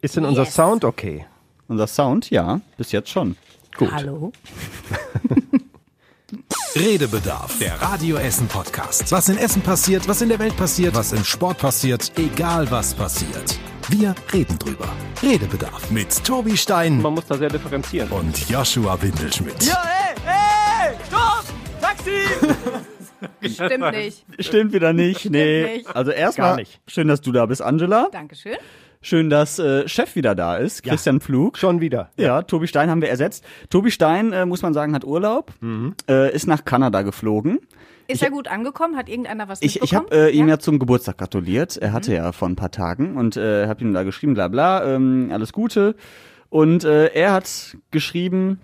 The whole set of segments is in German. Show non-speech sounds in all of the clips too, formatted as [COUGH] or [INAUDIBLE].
Ist denn unser Yes. Sound okay? Unser Sound, ja, bis jetzt schon. Gut. Hallo? [LAUGHS] Redebedarf, der Radio Essen Podcast. Was in Essen passiert, was in der Welt passiert, was im Sport passiert, egal was passiert. Wir reden drüber. Redebedarf mit Tobi Stein Man muss da sehr differenzieren. und Joshua Windelschmidt. [LAUGHS] Stimmt nicht. Stimmt wieder nicht, nee. nicht. Also erstmal, schön, dass du da bist, Angela. Dankeschön. Schön, dass äh, Chef wieder da ist, Christian Pflug. Schon wieder. Ja, Tobi Stein haben wir ersetzt. Tobi Stein, äh, muss man sagen, hat Urlaub, äh, ist nach Kanada geflogen. Ist er gut angekommen? Hat irgendeiner was Ich, ich habe äh, ihm ja? ja zum Geburtstag gratuliert. Er hatte ja vor ein paar Tagen und äh, habe ihm da geschrieben, bla bla, ähm, alles Gute. Und äh, er hat geschrieben,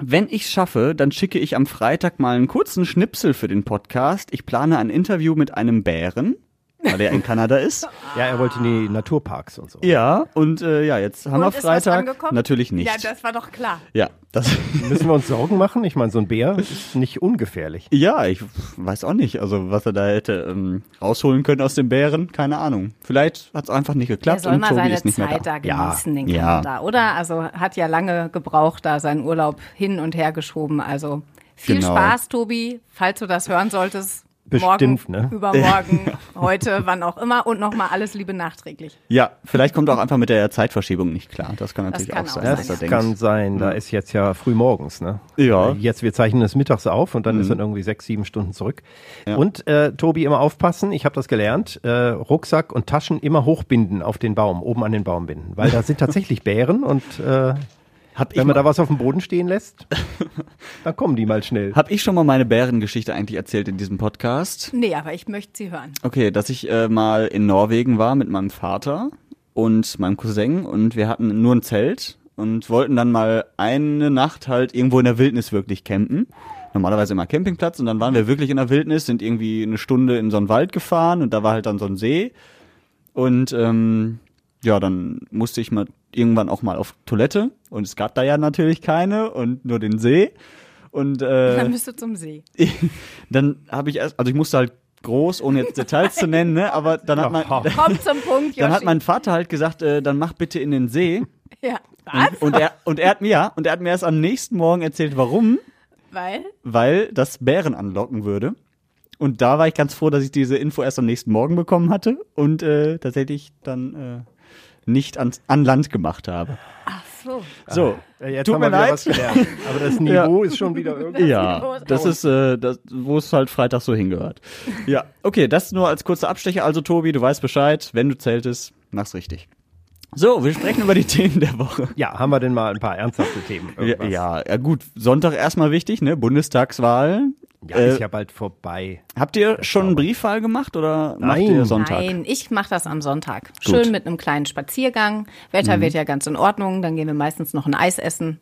wenn ich's schaffe, dann schicke ich am Freitag mal einen kurzen Schnipsel für den Podcast. Ich plane ein Interview mit einem Bären, weil er in Kanada ist. Ja, er wollte in die Naturparks und so. Ja, und äh, ja, jetzt haben Und wir ist was Freitag. angekommen? Natürlich nicht. Ja, das war doch klar. ja, das [LAUGHS] Müssen wir uns Sorgen machen? Ich meine, so ein Bär ist nicht ungefährlich. Ja, ich weiß auch nicht, also was er da hätte ähm, rausholen können aus dem Bären, keine Ahnung. Vielleicht hat es einfach nicht Er geklappt soll und mal Tobi seine ist nicht mehr Zeit da. da, Ja, genießen, den ja. Kanada, oder? Also hat ja lange gebraucht, da seinen Urlaub hin und her geschoben. Also viel Genau. Spaß, Tobi, falls du das hören solltest. Bestimmt, morgen, ne? [LAUGHS] übermorgen, heute, wann auch immer und nochmal alles Liebe nachträglich. Ja, vielleicht kommt auch einfach mit der Zeitverschiebung nicht klar. Das kann natürlich kann auch auch sein, sein, Das denkt. kann sein. Da ist jetzt ja früh morgens, ne? Ja. Jetzt, wir zeichnen es mittags auf und dann ist dann irgendwie sechs, sieben Stunden zurück. Ja. Und äh, Tobi, immer aufpassen, ich habe das gelernt, äh, Rucksack und Taschen immer hochbinden auf den Baum, oben an den Baum binden. Weil da sind [LAUGHS] tatsächlich Bären und äh, Hab ich, wenn man da was auf dem Boden stehen lässt, [LAUGHS] dann kommen die mal schnell. hab ich schon mal meine Bärengeschichte eigentlich erzählt in diesem Podcast? Nee, aber ich möchte sie hören. Okay, dass ich äh, mal in Norwegen war mit meinem Vater und meinem Cousin und wir hatten nur ein Zelt und wollten dann mal eine Nacht halt irgendwo in der Wildnis wirklich campen. Normalerweise immer Campingplatz und dann waren wir wirklich in der Wildnis, sind irgendwie eine Stunde in so einen Wald gefahren und da war halt dann so ein See und ähm, ja, dann musste ich mal irgendwann auch mal auf Toilette und es gab da ja natürlich keine und nur den See und äh, [LAUGHS] Dann bist du zum See. [LAUGHS] dann habe ich erst, also ich musste halt groß, ohne jetzt Details zu nennen, ne, aber dann hat mein. [LAUGHS] Komm zum Punkt, dann hat mein Vater halt gesagt, äh, dann mach bitte in den See. ja. Was? Und er, und er hat mir, ja, und er hat mir erst am nächsten Morgen erzählt, warum, Weil? weil das Bären anlocken würde. Und da war ich ganz froh, dass ich diese Info erst am nächsten Morgen bekommen hatte und äh, tatsächlich dann äh, nicht ans, an Land gemacht habe. Ach so. So, Äh, Jetzt tut haben mir wir leid. was gelernt. [LAUGHS] Aber das Niveau ist schon wieder irgendwie. Ja, das ist, äh, das, wo es halt Freitag so hingehört. Ja, okay, das nur als kurzer Abstecher. Also, Tobi, du weißt Bescheid. Wenn du zeltest, mach's richtig. So, wir sprechen über die [LAUGHS] Themen der Woche. Ja, haben wir denn mal ein paar ernsthafte Themen? Ja, Irgendwas? ja, ja, gut. Sonntag erstmal wichtig, ne? Bundestagswahl. Ja, Äh, ist ja bald vorbei. Habt ihr schon einen Briefwahl gemacht oder macht Nein. ihr Sonntag? Nein, ich mache das am Sonntag. Gut. Mhm. Schön mit einem kleinen Spaziergang. Wetter wird ja ganz in Ordnung. Dann gehen wir meistens noch ein Eis essen.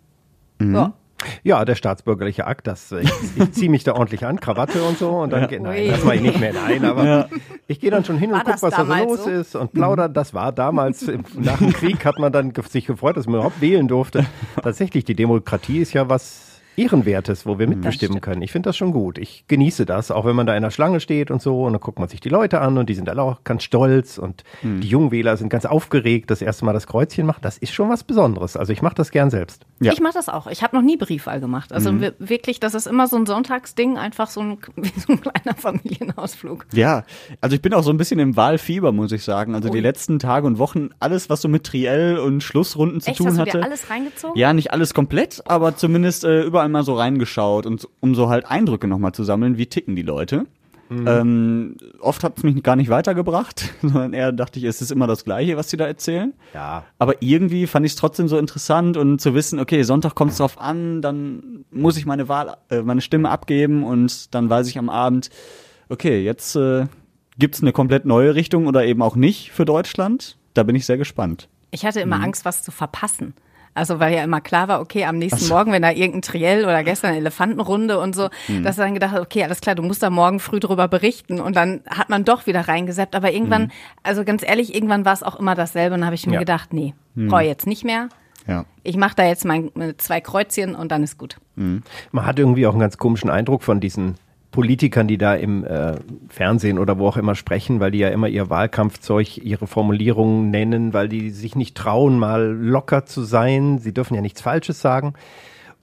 Mhm. Ja. Ja, der staatsbürgerliche Akt, das, ich, ich ziehe mich da ordentlich an, Krawatte und so und dann geht, nein, das mache ich nicht mehr, nein, aber ich gehe dann schon hin War und guck, das was da so los so? ist und plaudern. Das war damals, im- nach dem Krieg hat man dann sich gefreut, dass man überhaupt wählen durfte. [LAUGHS] Tatsächlich, die Demokratie ist ja was Ehrenwertes, wo wir mitbestimmen stimmt. können. Ich finde das schon gut. Ich genieße das, auch wenn man da in der Schlange steht und so und dann guckt man sich die Leute an und die sind alle auch ganz stolz und die Jungwähler sind ganz aufgeregt, das erste Mal das Kreuzchen machen. Das ist schon was Besonderes. Also ich mache das gern selbst. Ja. Ich mache das auch. Ich habe noch nie Briefwahl gemacht. Also Mhm. wir- wirklich, das ist immer so ein Sonntagsding, einfach so ein, [LAUGHS] wie so ein kleiner Familienausflug. Ja, also ich bin auch so ein bisschen im Wahlfieber, muss ich sagen. Also die Ui. letzten Tage und Wochen, alles, was so mit Triell und Schlussrunden zu Echt, tun hast du hatte. dir alles reingezogen? Ja, nicht alles komplett, aber zumindest äh, überall mal so reingeschaut und um so halt Eindrücke nochmal zu sammeln, wie ticken die Leute. Ähm, oft hat es mich gar nicht weitergebracht, [LAUGHS] sondern eher dachte ich, es ist immer das Gleiche, was die da erzählen. Ja. Aber irgendwie fand ich es trotzdem so interessant und zu wissen, okay, Sonntag kommt es drauf an, dann muss ich meine Wahl, äh, meine Stimme abgeben und dann weiß ich am Abend, okay, jetzt äh, gibt's eine komplett neue Richtung oder eben auch nicht für Deutschland. Da bin ich sehr gespannt. Ich hatte Mhm. immer Angst, was zu verpassen. Also weil ja immer klar war, okay, am nächsten Morgen, wenn da irgendein Triell oder gestern eine Elefantenrunde und so, Mhm. dass er dann gedacht hat, okay, alles klar, du musst da morgen früh drüber berichten. Und dann hat man doch wieder reingeseppt. Aber irgendwann, Mhm. also ganz ehrlich, irgendwann war es auch immer dasselbe. Und dann habe ich mir Ja. gedacht, nee, Mhm. brauche ich jetzt nicht mehr. Ja. Ich mache da jetzt mein, meine zwei Kreuzchen und dann ist gut. Man hat irgendwie auch einen ganz komischen Eindruck von diesen Politikern, die da im äh, Fernsehen oder wo auch immer sprechen, weil die ja immer ihr Wahlkampfzeug, ihre Formulierungen nennen, weil die sich nicht trauen, mal locker zu sein. Sie dürfen ja nichts Falsches sagen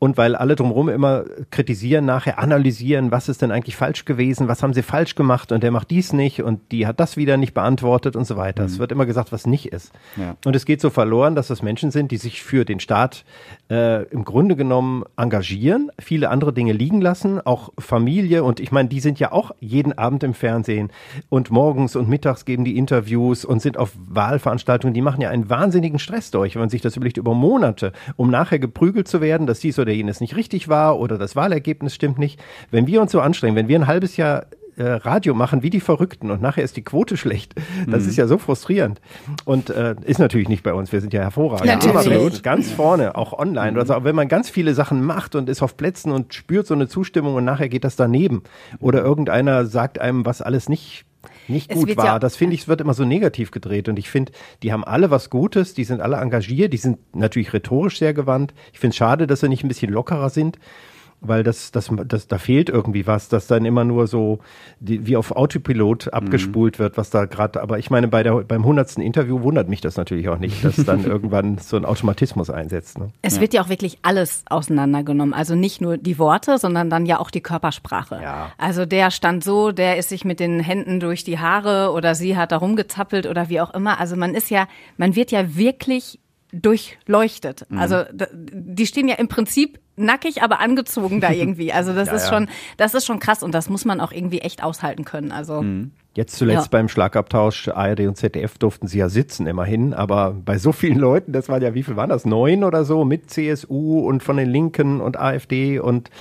und weil alle drumherum immer kritisieren, nachher analysieren, was ist denn eigentlich falsch gewesen, was haben sie falsch gemacht und der macht dies nicht und die hat das wieder nicht beantwortet und so weiter. Mhm. Es wird immer gesagt, was nicht ist. Ja. Und es geht so verloren, dass das Menschen sind, die sich für den Staat äh, im Grunde genommen engagieren, viele andere Dinge liegen lassen, auch Familie und ich meine, die sind ja auch jeden Abend im Fernsehen und morgens und mittags geben die Interviews und sind auf Wahlveranstaltungen, die machen ja einen wahnsinnigen Stress durch, wenn man sich das überlegt, über Monate, um nachher geprügelt zu werden, dass dies oder oder jenes nicht richtig war oder das Wahlergebnis stimmt nicht. Wenn wir uns so anstrengen, wenn wir ein halbes Jahr äh, Radio machen wie die Verrückten und nachher ist die Quote [LAUGHS] schlecht. Das mhm. ist ja so frustrierend. Und äh, ist natürlich nicht bei uns, wir sind ja hervorragend. Ja. Ganz vorne, auch online. Mhm. Also wenn man ganz viele Sachen macht und ist auf Plätzen und spürt so eine Zustimmung und nachher geht das daneben. Oder irgendeiner sagt einem, was alles nicht nicht gut war. Ja das finde ich, wird immer so negativ gedreht. Und ich finde, die haben alle was Gutes, die sind alle engagiert, die sind natürlich rhetorisch sehr gewandt. Ich finde es schade, dass sie nicht ein bisschen lockerer sind weil das, das, das, da fehlt irgendwie was, dass dann immer nur so die, wie auf Autopilot mhm. abgespult mhm. wird, was da gerade, aber ich meine, bei der, beim hundertsten Interview wundert mich das natürlich auch nicht, dass dann [LAUGHS] irgendwann so ein Automatismus einsetzt. Ne? Es ja. wird ja auch wirklich alles auseinandergenommen, also nicht nur die Worte, sondern dann ja auch die Körpersprache. Ja. Also der stand so, der ist sich mit den Händen durch die Haare oder sie hat da rumgezappelt oder wie auch immer. Also man ist ja, man wird ja wirklich durchleuchtet. Mhm. Also die stehen ja im Prinzip nackig, aber angezogen da [LAUGHS] irgendwie. Also das ja, ist ja. schon, das ist schon krass und das muss man auch irgendwie echt aushalten können. Also mhm. Jetzt zuletzt ja. beim Schlagabtausch ARD und ZDF durften sie ja sitzen, immerhin. Aber bei so vielen Leuten, das waren ja, wie viel waren das? Neun oder so mit CSU und von den Linken und AfD und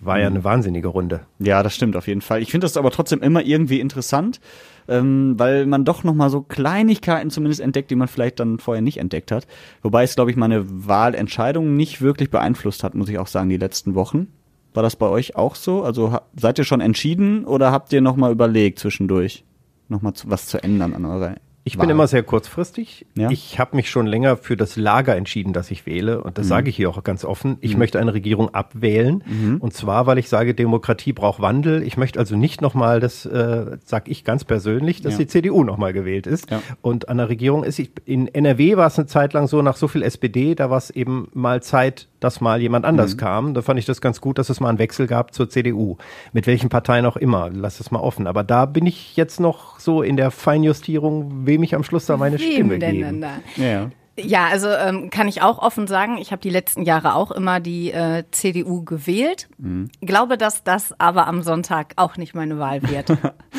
war ja mhm. eine wahnsinnige Runde. Ja, das stimmt auf jeden Fall. Ich finde das aber trotzdem immer irgendwie interessant ähm, weil man doch nochmal so Kleinigkeiten zumindest entdeckt, die man vielleicht dann vorher nicht entdeckt hat. Wobei es, glaube ich, meine Wahlentscheidung nicht wirklich beeinflusst hat, muss ich auch sagen, die letzten Wochen. War das bei euch auch so? Also seid ihr schon entschieden oder habt ihr nochmal überlegt zwischendurch, nochmal was zu ändern an eurer ich bin immer sehr kurzfristig. Ja? Ich habe mich schon länger für das Lager entschieden, dass ich wähle. Und das mhm. sage ich hier auch ganz offen. Ich mhm. möchte eine Regierung abwählen. Mhm. Und zwar, weil ich sage, Demokratie braucht Wandel. Ich möchte also nicht nochmal, das äh, sage ich ganz persönlich, dass ja. die CDU nochmal gewählt ist. Ja. Und an der Regierung ist, ich, in NRW war es eine Zeit lang so, nach so viel SPD, da war es eben mal Zeit, dass mal jemand anders mhm. kam. Da fand ich das ganz gut, dass es mal einen Wechsel gab zur CDU. Mit welchen Parteien auch immer. Lass es mal offen. Aber da bin ich jetzt noch so in der Feinjustierung, wem ich am Schluss da meine Wem Stimme denn geben. Denn da? Ja. Ja, also ähm, kann ich auch offen sagen, ich habe die letzten Jahre auch immer die äh, CDU gewählt. Mhm. Glaube, dass das aber am Sonntag auch nicht meine Wahl wird. [LAUGHS]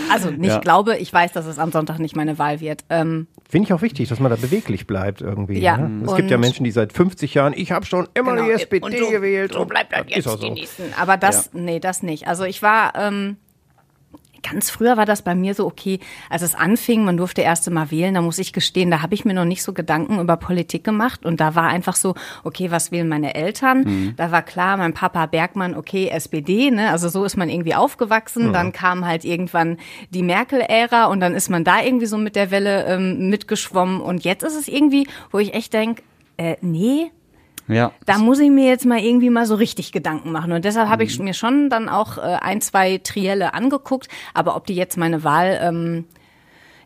Also nicht ja. glaube, ich weiß, dass es am Sonntag nicht meine Wahl wird. Ähm, Finde ich auch wichtig, dass man da beweglich bleibt irgendwie. Ja. Ne? Es gibt ja Menschen, die seit 50 Jahren, ich habe schon immer genau, die SPD und so, gewählt. So bleibt das jetzt die so. nächsten. Aber das, ja. nee, das nicht. Also ich war ähm, Ganz früher war das bei mir so, okay, als es anfing, man durfte erst mal wählen, da muss ich gestehen, da habe ich mir noch nicht so Gedanken über Politik gemacht und da war einfach so, okay, was wählen meine Eltern? Mhm. Da war klar, mein Papa Bergmann, okay, SPD, ne? Also so ist man irgendwie aufgewachsen. Mhm. Dann kam halt irgendwann die Merkel-Ära und dann ist man da irgendwie so mit der Welle ähm, mitgeschwommen und jetzt ist es irgendwie, wo ich echt denk, äh, nee, ja. Da muss ich mir jetzt mal irgendwie mal so richtig Gedanken machen. Und deshalb habe ich mhm. mir schon dann auch äh, ein, zwei Trielle angeguckt. Aber ob die jetzt meine Wahl ähm,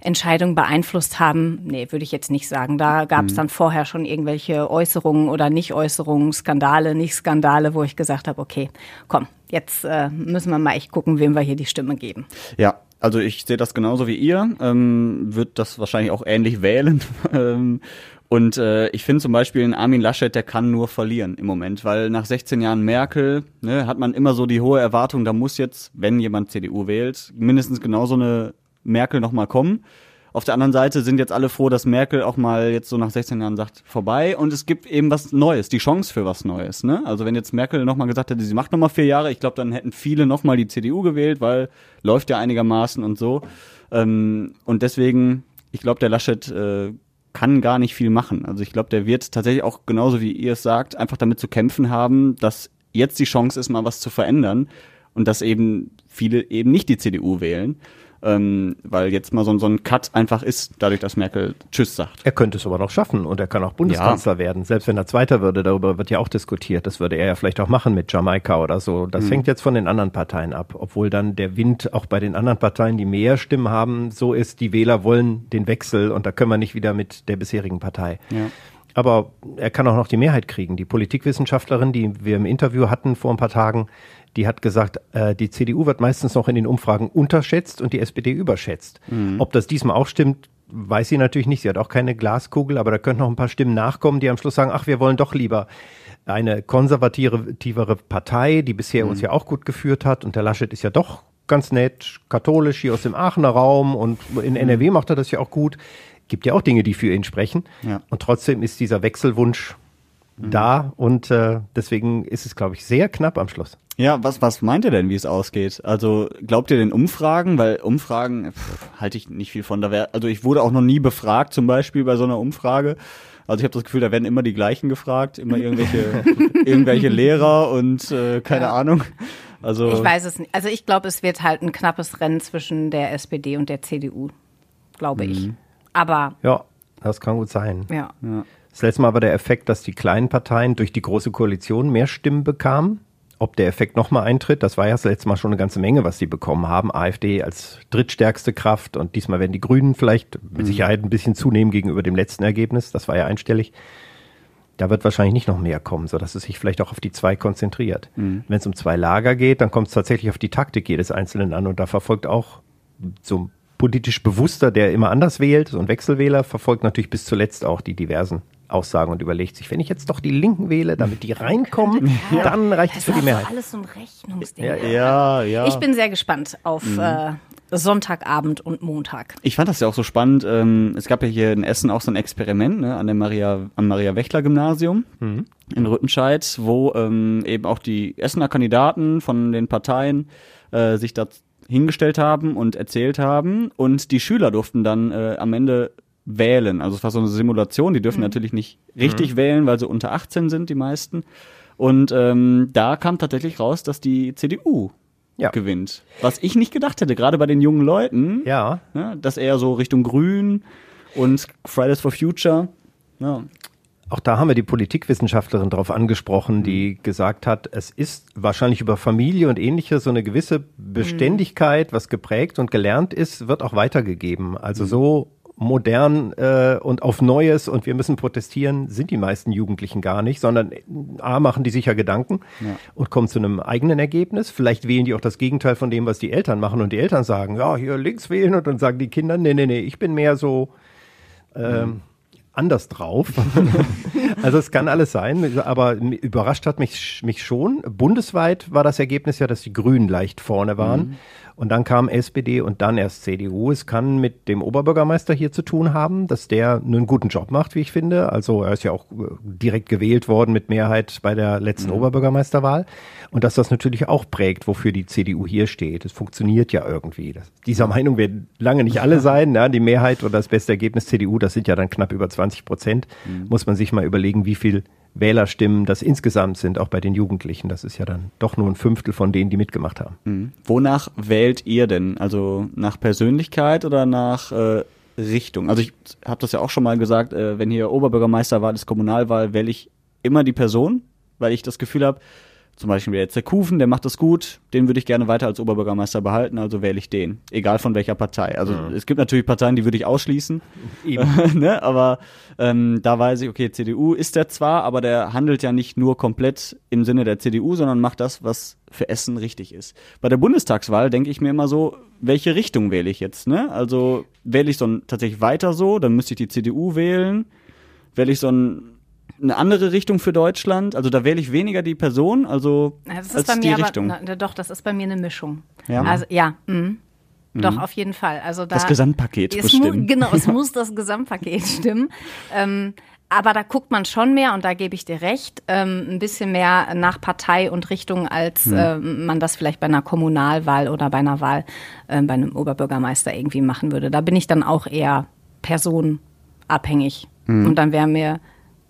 Entscheidung beeinflusst haben, nee, würde ich jetzt nicht sagen. Da gab es mhm. dann vorher schon irgendwelche Äußerungen oder Nicht-Äußerungen, Skandale, Nicht-Skandale, wo ich gesagt habe, okay, komm, jetzt äh, müssen wir mal echt gucken, wem wir hier die Stimme geben. Ja, also ich sehe das genauso wie ihr, ähm, wird das wahrscheinlich auch ähnlich wählen. [LAUGHS] ähm, und äh, ich finde zum Beispiel einen Armin Laschet, der kann nur verlieren im Moment, weil nach 16 Jahren Merkel ne, hat man immer so die hohe Erwartung, da muss jetzt, wenn jemand CDU wählt, mindestens genauso eine Merkel nochmal kommen. Auf der anderen Seite sind jetzt alle froh, dass Merkel auch mal jetzt so nach 16 Jahren sagt, vorbei. Und es gibt eben was Neues, die Chance für was Neues. Ne? Also wenn jetzt Merkel nochmal gesagt hätte, sie macht nochmal vier Jahre, ich glaube, dann hätten viele nochmal die CDU gewählt, weil läuft ja einigermaßen und so. Ähm, und deswegen, ich glaube, der Laschet äh, kann gar nicht viel machen. Also ich glaube, der wird tatsächlich auch genauso wie ihr es sagt, einfach damit zu kämpfen haben, dass jetzt die Chance ist, mal was zu verändern und dass eben viele eben nicht die CDU wählen. Ähm, weil jetzt mal so, so ein Cut einfach ist, dadurch, dass Merkel Tschüss sagt. Er könnte es aber noch schaffen und er kann auch Bundeskanzler ja. werden, selbst wenn er Zweiter würde. Darüber wird ja auch diskutiert. Das würde er ja vielleicht auch machen mit Jamaika oder so. Das mhm. hängt jetzt von den anderen Parteien ab, obwohl dann der Wind auch bei den anderen Parteien, die mehr Stimmen haben, so ist, die Wähler wollen den Wechsel und da können wir nicht wieder mit der bisherigen Partei. Ja. Aber er kann auch noch die Mehrheit kriegen. Die Politikwissenschaftlerin, die wir im Interview hatten vor ein paar Tagen, die hat gesagt, äh, die CDU wird meistens noch in den Umfragen unterschätzt und die SPD überschätzt. Mhm. Ob das diesmal auch stimmt, weiß sie natürlich nicht. Sie hat auch keine Glaskugel, aber da könnten noch ein paar Stimmen nachkommen, die am Schluss sagen, ach, wir wollen doch lieber eine konservativere Partei, die bisher mhm. uns ja auch gut geführt hat. Und der Laschet ist ja doch ganz nett, katholisch hier aus dem Aachener Raum und in NRW macht er das ja auch gut. Gibt ja auch Dinge, die für ihn sprechen. Ja. Und trotzdem ist dieser Wechselwunsch mhm. da und äh, deswegen ist es, glaube ich, sehr knapp am Schluss. Ja, was, was meint ihr denn, wie es ausgeht? Also glaubt ihr den Umfragen? Weil Umfragen halte ich nicht viel von. Da wär, also ich wurde auch noch nie befragt, zum Beispiel bei so einer Umfrage. Also ich habe das Gefühl, da werden immer die gleichen gefragt, immer irgendwelche, [LAUGHS] irgendwelche Lehrer und äh, keine ja. Ahnung. Also ich weiß es nicht. Also ich glaube, es wird halt ein knappes Rennen zwischen der SPD und der CDU, glaube ich. Mhm. Aber ja, das kann gut sein. Ja. ja. Das letzte Mal war der Effekt, dass die kleinen Parteien durch die große Koalition mehr Stimmen bekamen. Ob der Effekt nochmal eintritt, das war ja das letzte Mal schon eine ganze Menge, was sie bekommen haben. AfD als drittstärkste Kraft und diesmal werden die Grünen vielleicht mit mhm. Sicherheit ein bisschen zunehmen gegenüber dem letzten Ergebnis. Das war ja einstellig. Da wird wahrscheinlich nicht noch mehr kommen, sodass es sich vielleicht auch auf die zwei konzentriert. Mhm. Wenn es um zwei Lager geht, dann kommt es tatsächlich auf die Taktik jedes Einzelnen an und da verfolgt auch so politisch Bewusster, der immer anders wählt, so ein Wechselwähler, verfolgt natürlich bis zuletzt auch die diversen Aussagen und überlegt sich, wenn ich jetzt doch die Linken wähle, damit die reinkommen, [LAUGHS] ja. dann reicht es für die Mehrheit. alles so ein Rechnungsding. Ja, ja, ja. Ich bin sehr gespannt auf mhm. äh, Sonntagabend und Montag. Ich fand das ja auch so spannend. Ähm, es gab ja hier in Essen auch so ein Experiment ne, an der Maria, am Maria Wächler Gymnasium mhm. in Rüttenscheid, wo ähm, eben auch die Essener Kandidaten von den Parteien äh, sich da hingestellt haben und erzählt haben und die Schüler durften dann äh, am Ende wählen. Also es war so eine Simulation, die dürfen mhm. natürlich nicht richtig mhm. wählen, weil sie unter 18 sind, die meisten. Und ähm, da kam tatsächlich raus, dass die CDU ja. gewinnt. Was ich nicht gedacht hätte, gerade bei den jungen Leuten. Ja. Ne, dass eher so Richtung Grün und Fridays for Future. Ja. Auch da haben wir die Politikwissenschaftlerin darauf angesprochen, die mhm. gesagt hat, es ist wahrscheinlich über Familie und ähnliches so eine gewisse Beständigkeit, was geprägt und gelernt ist, wird auch weitergegeben. Also mhm. so modern äh, und auf Neues und wir müssen protestieren, sind die meisten Jugendlichen gar nicht, sondern äh, A, machen die sich ja Gedanken ja. und kommen zu einem eigenen Ergebnis. Vielleicht wählen die auch das Gegenteil von dem, was die Eltern machen und die Eltern sagen, ja, hier links wählen und dann sagen die Kinder, nee, nee, nee, ich bin mehr so ähm, mhm. anders drauf. [LAUGHS] also es kann alles sein, aber überrascht hat mich, mich schon. Bundesweit war das Ergebnis ja, dass die Grünen leicht vorne waren. Mhm. Und dann kam SPD und dann erst CDU. Es kann mit dem Oberbürgermeister hier zu tun haben, dass der einen guten Job macht, wie ich finde. Also er ist ja auch äh, direkt gewählt worden mit Mehrheit bei der letzten mhm. Oberbürgermeisterwahl. Und dass das natürlich auch prägt, wofür die CDU hier steht. Es funktioniert ja irgendwie. Das, dieser Meinung werden lange nicht alle [LAUGHS] sein. Ja, die Mehrheit oder das beste Ergebnis CDU, das sind ja dann knapp über 20 Prozent. Mhm. Muss man sich mal überlegen, wie viel Wählerstimmen das insgesamt sind, auch bei den Jugendlichen. Das ist ja dann doch nur ein Fünftel von denen, die mitgemacht haben. Mhm. Wonach wählt ihr denn? Also nach Persönlichkeit oder nach äh, Richtung? Also ich habe das ja auch schon mal gesagt, äh, wenn hier Oberbürgermeisterwahl ist, Kommunalwahl, wähle ich immer die Person, weil ich das Gefühl habe, zum Beispiel jetzt der Kufen, der macht das gut, den würde ich gerne weiter als Oberbürgermeister behalten, also wähle ich den. Egal von welcher Partei. Also ja. es gibt natürlich Parteien, die würde ich ausschließen. [LAUGHS] ne? Aber ähm, da weiß ich, okay, CDU ist der zwar, aber der handelt ja nicht nur komplett im Sinne der CDU, sondern macht das, was für Essen richtig ist. Bei der Bundestagswahl denke ich mir immer so, welche Richtung wähle ich jetzt? Ne? Also wähle ich so ein, tatsächlich weiter so, dann müsste ich die CDU wählen. Wähle ich so ein eine andere Richtung für Deutschland. Also da wähle ich weniger die Person, also das ist als bei mir die aber, Richtung. Na, doch, das ist bei mir eine Mischung. Ja. Also ja, mh. Mhm. Doch, auf jeden Fall. Also da, das Gesamtpaket muss stimmen. Genau, es [LAUGHS] muss das Gesamtpaket stimmen. Ähm, aber da guckt man schon mehr, und da gebe ich dir recht, ähm, ein bisschen mehr nach Partei und Richtung, als mhm. äh, man das vielleicht bei einer Kommunalwahl oder bei einer Wahl äh, bei einem Oberbürgermeister irgendwie machen würde. Da bin ich dann auch eher personabhängig. Mhm. Und dann wäre mir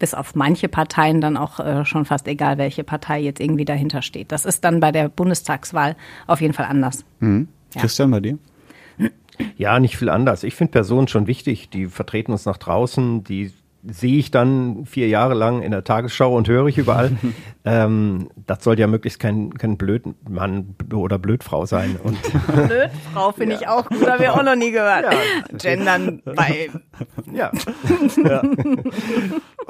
bis auf manche Parteien dann auch äh, schon fast egal, welche Partei jetzt irgendwie dahinter steht. Das ist dann bei der Bundestagswahl auf jeden Fall anders. Mhm. Ja. Christian, bei dir? Ja, nicht viel anders. Ich finde Personen schon wichtig. Die vertreten uns nach draußen, die sehe ich dann vier Jahre lang in der Tagesschau und höre ich überall. [LAUGHS] ähm, das soll ja möglichst kein, kein Blödmann oder Blödfrau sein. Und [LAUGHS] Blödfrau finde ja. ich auch gut, habe ich auch noch nie gehört. Ja. Gendern bei. Ja. ja.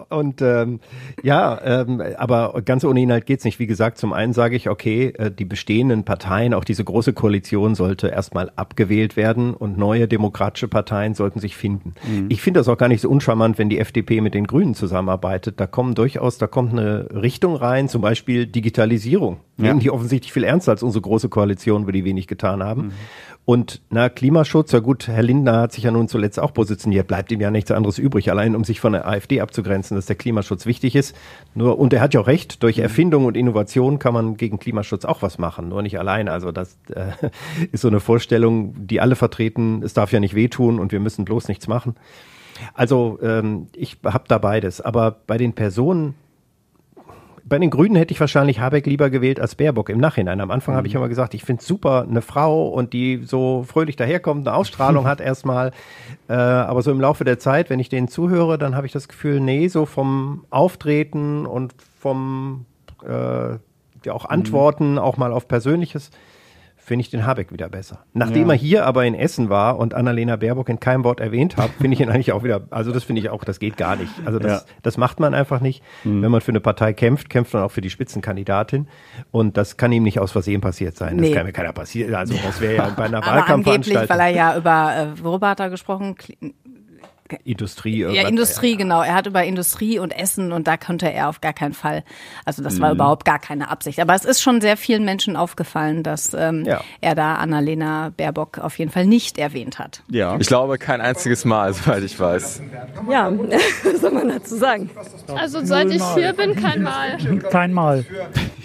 Und ähm, ja, ähm, aber ganz ohne Inhalt geht's nicht. Wie gesagt, zum einen sage ich, okay, äh, die bestehenden Parteien, auch diese große Koalition sollte erstmal abgewählt werden und neue demokratische Parteien sollten sich finden. Mhm. Ich finde das auch gar nicht so uncharmant, wenn die FDP mit den Grünen zusammenarbeitet. Da kommen durchaus, da kommt eine Richtung rein, zum Beispiel Digitalisierung. Ja. Nehmen die offensichtlich viel ernster als unsere große Koalition, wo die wenig getan haben. Mhm. Und na, Klimaschutz, ja gut, Herr Lindner hat sich ja nun zuletzt auch positioniert, bleibt ihm ja nichts anderes übrig, allein um sich von der AfD abzugrenzen, dass der Klimaschutz wichtig ist. Nur, und er hat ja auch recht, durch mhm. Erfindung und Innovation kann man gegen Klimaschutz auch was machen, nur nicht allein. Also das äh, [LAUGHS] ist so eine Vorstellung, die alle vertreten, es darf ja nicht wehtun und wir müssen bloß nichts machen. Also ähm, ich habe da beides. Aber bei den Personen, bei den Grünen hätte ich wahrscheinlich Habeck lieber gewählt als Baerbock im Nachhinein. Am Anfang mhm. habe ich immer gesagt, ich finde super, eine Frau und die so fröhlich daherkommt, eine Ausstrahlung [LAUGHS] hat erstmal. Äh, aber so im Laufe der Zeit, wenn ich denen zuhöre, dann habe ich das Gefühl, nee, so vom Auftreten und vom äh, ja auch mhm. Antworten, mhm. auch mal auf Persönliches, finde ich den Habeck wieder besser. Nachdem ja. er hier aber in Essen war und Annalena Baerbock in keinem Wort erwähnt hat, finde ich ihn [LAUGHS] eigentlich auch wieder, also das finde ich auch, das geht gar nicht. Also das, ja. das macht man einfach nicht. Mhm. Wenn man für eine Partei kämpft, kämpft man auch für die Spitzenkandidatin und das kann ihm nicht aus Versehen passiert sein. Das kann mir keiner passieren. Also das wäre ja [LAUGHS] bei einer Wahlkampfveranstaltung. weil er ja über, äh, worüber hat er gesprochen? Industrie. Ja, Industrie, ja. genau. Er hat über Industrie und Essen und da konnte er auf gar keinen Fall. Also das war mhm. überhaupt gar keine Absicht. Aber es ist schon sehr vielen Menschen aufgefallen, dass ähm, ja. er da Annalena Baerbock auf jeden Fall nicht erwähnt hat. Ja. Ich glaube kein einziges Mal, [LAUGHS] soweit ich weiß. Ja, [LAUGHS] was soll man dazu sagen? Also seit ich hier bin, kein Mal. Kein Mal. [LAUGHS]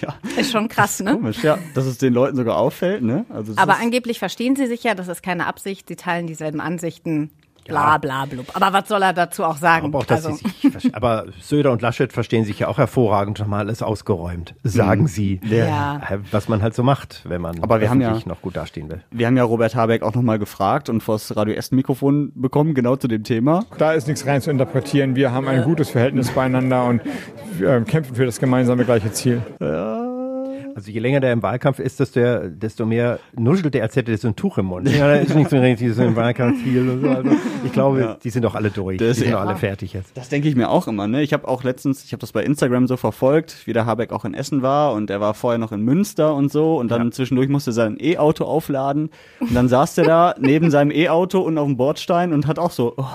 Ja. Ist schon krass, ne? Komisch, ja. Dass es den Leuten sogar auffällt, ne? Also Aber angeblich verstehen sie sich ja, das ist keine Absicht, sie teilen dieselben Ansichten. Bla bla blub. Aber was soll er dazu auch sagen? Aber, auch, also. sich, aber Söder und Laschet verstehen sich ja auch hervorragend schon mal alles ausgeräumt. Sagen mhm. sie, ja. Äh, was man halt so macht, wenn man aber wir haben ja, noch gut dastehen will. Wir haben ja Robert Habeck auch nochmal gefragt und vor das Radio Essen Mikrofon bekommen, genau zu dem Thema. Da ist nichts rein zu interpretieren. Wir haben ein gutes Verhältnis beieinander und kämpfen für das gemeinsame gleiche Ziel. Ja. Also je länger der im Wahlkampf ist, desto, der, desto mehr nuschelt der, als hätte er so ein Tuch im Mund. Ja, da ist nicht so richtig so ein Wahlkampfziel und so. Also ich glaube, ja. die sind doch alle durch. Das die sind doch alle fertig jetzt. Das denke ich mir auch immer. Ne? Ich habe auch letztens, ich habe das bei Instagram so verfolgt, wie der Habeck auch in Essen war und er war vorher noch in Münster und so und dann ja. zwischendurch musste sein E-Auto aufladen und dann saß der da [LAUGHS] neben seinem E-Auto und auf dem Bordstein und hat auch so, oh,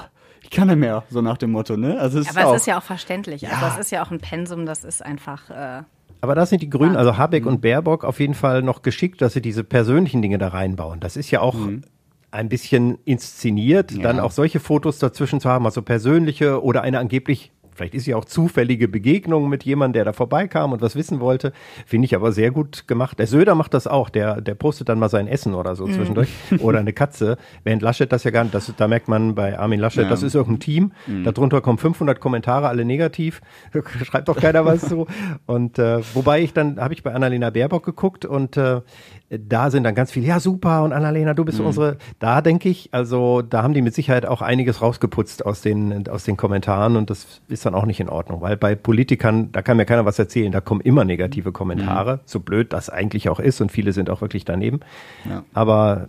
ich kann nicht mehr, so nach dem Motto. Ne? Also es aber ist es ist ja auch verständlich. Also es ist ja auch ein Pensum, das ist einfach... Äh aber da sind die Grünen, also Habeck und Baerbock, auf jeden Fall noch geschickt, dass sie diese persönlichen Dinge da reinbauen. Das ist ja auch mhm. ein bisschen inszeniert, ja. dann auch solche Fotos dazwischen zu haben, also persönliche oder eine angeblich Vielleicht ist ja auch zufällige Begegnung mit jemandem, der da vorbeikam und was wissen wollte. Finde ich aber sehr gut gemacht. Der Söder macht das auch. Der, der postet dann mal sein Essen oder so mhm. zwischendurch. Oder eine Katze. Während Laschet das ja gar nicht, das, da merkt man bei Armin Laschet, ja. das ist irgendein Team. Mhm. Darunter kommen 500 Kommentare, alle negativ. [LAUGHS] Schreibt doch keiner was so. Und äh, wobei ich dann, habe ich bei Annalena Baerbock geguckt und äh, da sind dann ganz viele, ja super und Annalena, du bist mhm. unsere, da denke ich, also da haben die mit Sicherheit auch einiges rausgeputzt aus den, aus den Kommentaren und das ist dann auch nicht in Ordnung, weil bei Politikern, da kann mir keiner was erzählen, da kommen immer negative Kommentare, mhm. so blöd das eigentlich auch ist und viele sind auch wirklich daneben. Ja. Aber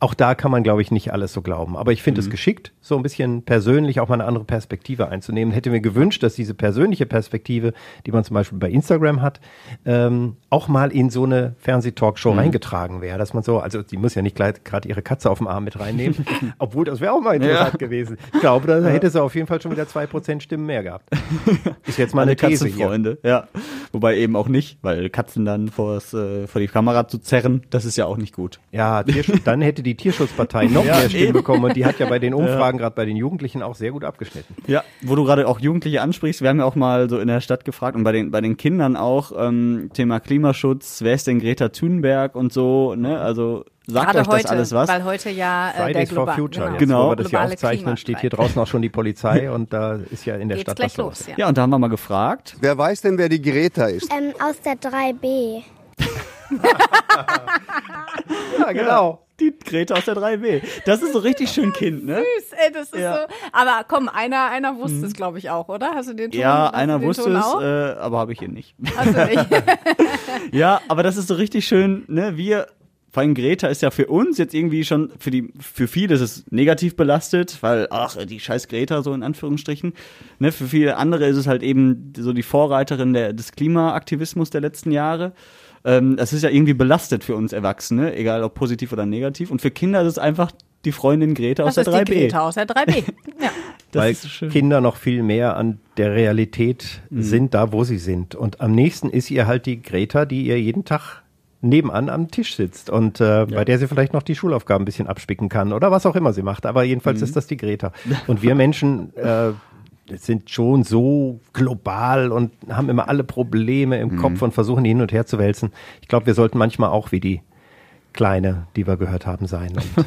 auch da kann man, glaube ich, nicht alles so glauben. Aber ich finde mhm. es geschickt, so ein bisschen persönlich auch mal eine andere Perspektive einzunehmen. Hätte mir gewünscht, dass diese persönliche Perspektive, die man zum Beispiel bei Instagram hat, ähm, auch mal in so eine Fernsehtalkshow mhm. reingetragen wäre. Dass man so, also die muss ja nicht gerade ihre Katze auf dem Arm mit reinnehmen, [LAUGHS] obwohl das wäre auch mal interessant ja. gewesen. Ich glaube, da hätte sie auf jeden Fall schon wieder zwei Prozent Stimmen mehr gehabt. [LAUGHS] Ist jetzt mal eine, eine These Katzenfreunde, hier. ja. Wobei eben auch nicht, weil Katzen dann vors, äh, vor die Kamera zu zerren, das ist ja auch nicht gut. Ja, dann hätte die die Tierschutzpartei noch ja, mehr Stimmen eben. bekommen und die hat ja bei den Umfragen, ja. gerade bei den Jugendlichen, auch sehr gut abgeschnitten. Ja, wo du gerade auch Jugendliche ansprichst, wir haben ja auch mal so in der Stadt gefragt und bei den, bei den Kindern auch, ähm, Thema Klimaschutz, wer ist denn Greta Thunberg und so, ne, also Sagt Gerade euch heute, das alles was? Weil heute ja äh, Fridays for Future. Genau, genau. Wo wir das hier aufzeichnen, steht hier draußen auch schon die Polizei [LAUGHS] und da ist ja in der Geht's Stadt was los. Ja. ja. und da haben wir mal gefragt. Wer weiß denn, wer die Greta ist? Ähm, aus der 3B. Ja, genau. Die Greta aus der 3B. Das ist so richtig schön Kind, ne? Süß, ey, das ist Ja. so. Aber komm, einer, einer wusste es, glaube ich, auch, oder? Hast du den Ton? Ja, einer wusste es, äh, aber habe ich hier nicht. Hast du nicht? [LAUGHS] [LAUGHS] Ja, aber das ist so richtig schön, ne? Wir, vor allem Greta ist ja für uns jetzt irgendwie schon, für die, für viele ist es negativ belastet, weil, ach, die scheiß Greta, so in Anführungsstrichen. Ne? Für viele andere ist es halt eben so die Vorreiterin der, des Klimaaktivismus der letzten Jahre. Ähm, das ist ja irgendwie belastet für uns Erwachsene, egal ob positiv oder negativ. Und für Kinder ist es einfach die Freundin Greta aus Das ist der die 3B. Greta aus der 3B. [LAUGHS] Ja. Das weil so. Kinder noch viel mehr an der Realität Mhm. sind, da wo sie sind. Und am nächsten ist ihr halt die Greta, die ihr jeden Tag nebenan am Tisch sitzt und äh, bei der sie vielleicht noch die Schulaufgaben ein bisschen abspicken kann oder was auch immer sie macht. Aber jedenfalls Mhm. ist das die Greta. Und wir Menschen äh, sind schon so global und haben immer alle Probleme im Mhm. Kopf und versuchen die hin und her zu wälzen. Ich glaube, wir sollten manchmal auch wie die Kleine, die wir gehört haben, sein und,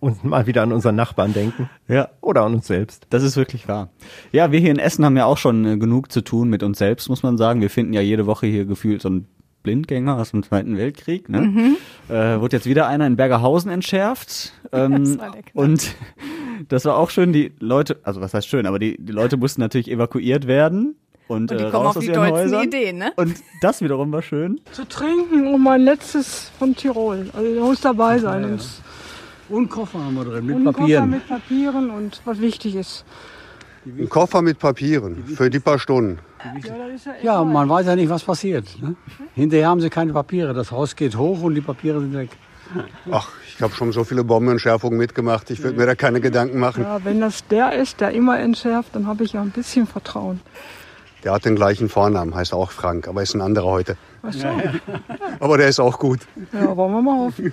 [LAUGHS] und mal wieder an unseren Nachbarn denken Ja. oder an uns selbst. Das ist wirklich wahr. Ja, wir hier in Essen haben ja auch schon äh, genug zu tun mit uns selbst, muss man sagen. Wir finden ja jede Woche hier gefühlt so einen Blindgänger aus dem Zweiten Weltkrieg. Ne? Mhm. Äh, wurde jetzt wieder einer in Bergerhausen entschärft. [LAUGHS] Ähm, Das war der Knall. und das war auch schön. Die Leute, also was heißt schön, aber die, die Leute mussten natürlich evakuiert werden. Und, Und die äh, kommen auf aus die ihren tollsten Häusern. Ideen, ne? Und das wiederum war schön. zu trinken und mein letztes von Tirol. Also der muss dabei sein. Und, Und Koffer haben wir drin mit und ein Koffer Papieren. mit Papieren und was wichtig ist. Ein Koffer mit Papieren für die paar Stunden. Ja, ist ja, Ja, man weiß ja nicht, was passiert. Ne? Hinterher haben sie keine Papiere. Das Haus geht hoch und die Papiere sind weg. Ach, ich habe schon so viele Bombenentschärfungen mitgemacht. Ich würde mir da keine Gedanken machen. ja, wenn das der ist, der immer entschärft, dann habe ich ja ein bisschen Vertrauen. Der hat den gleichen Vornamen, heißt auch Frank, aber ist ein anderer heute. Ach so. Aber der ist auch gut. Ja, wollen wir mal hoffen.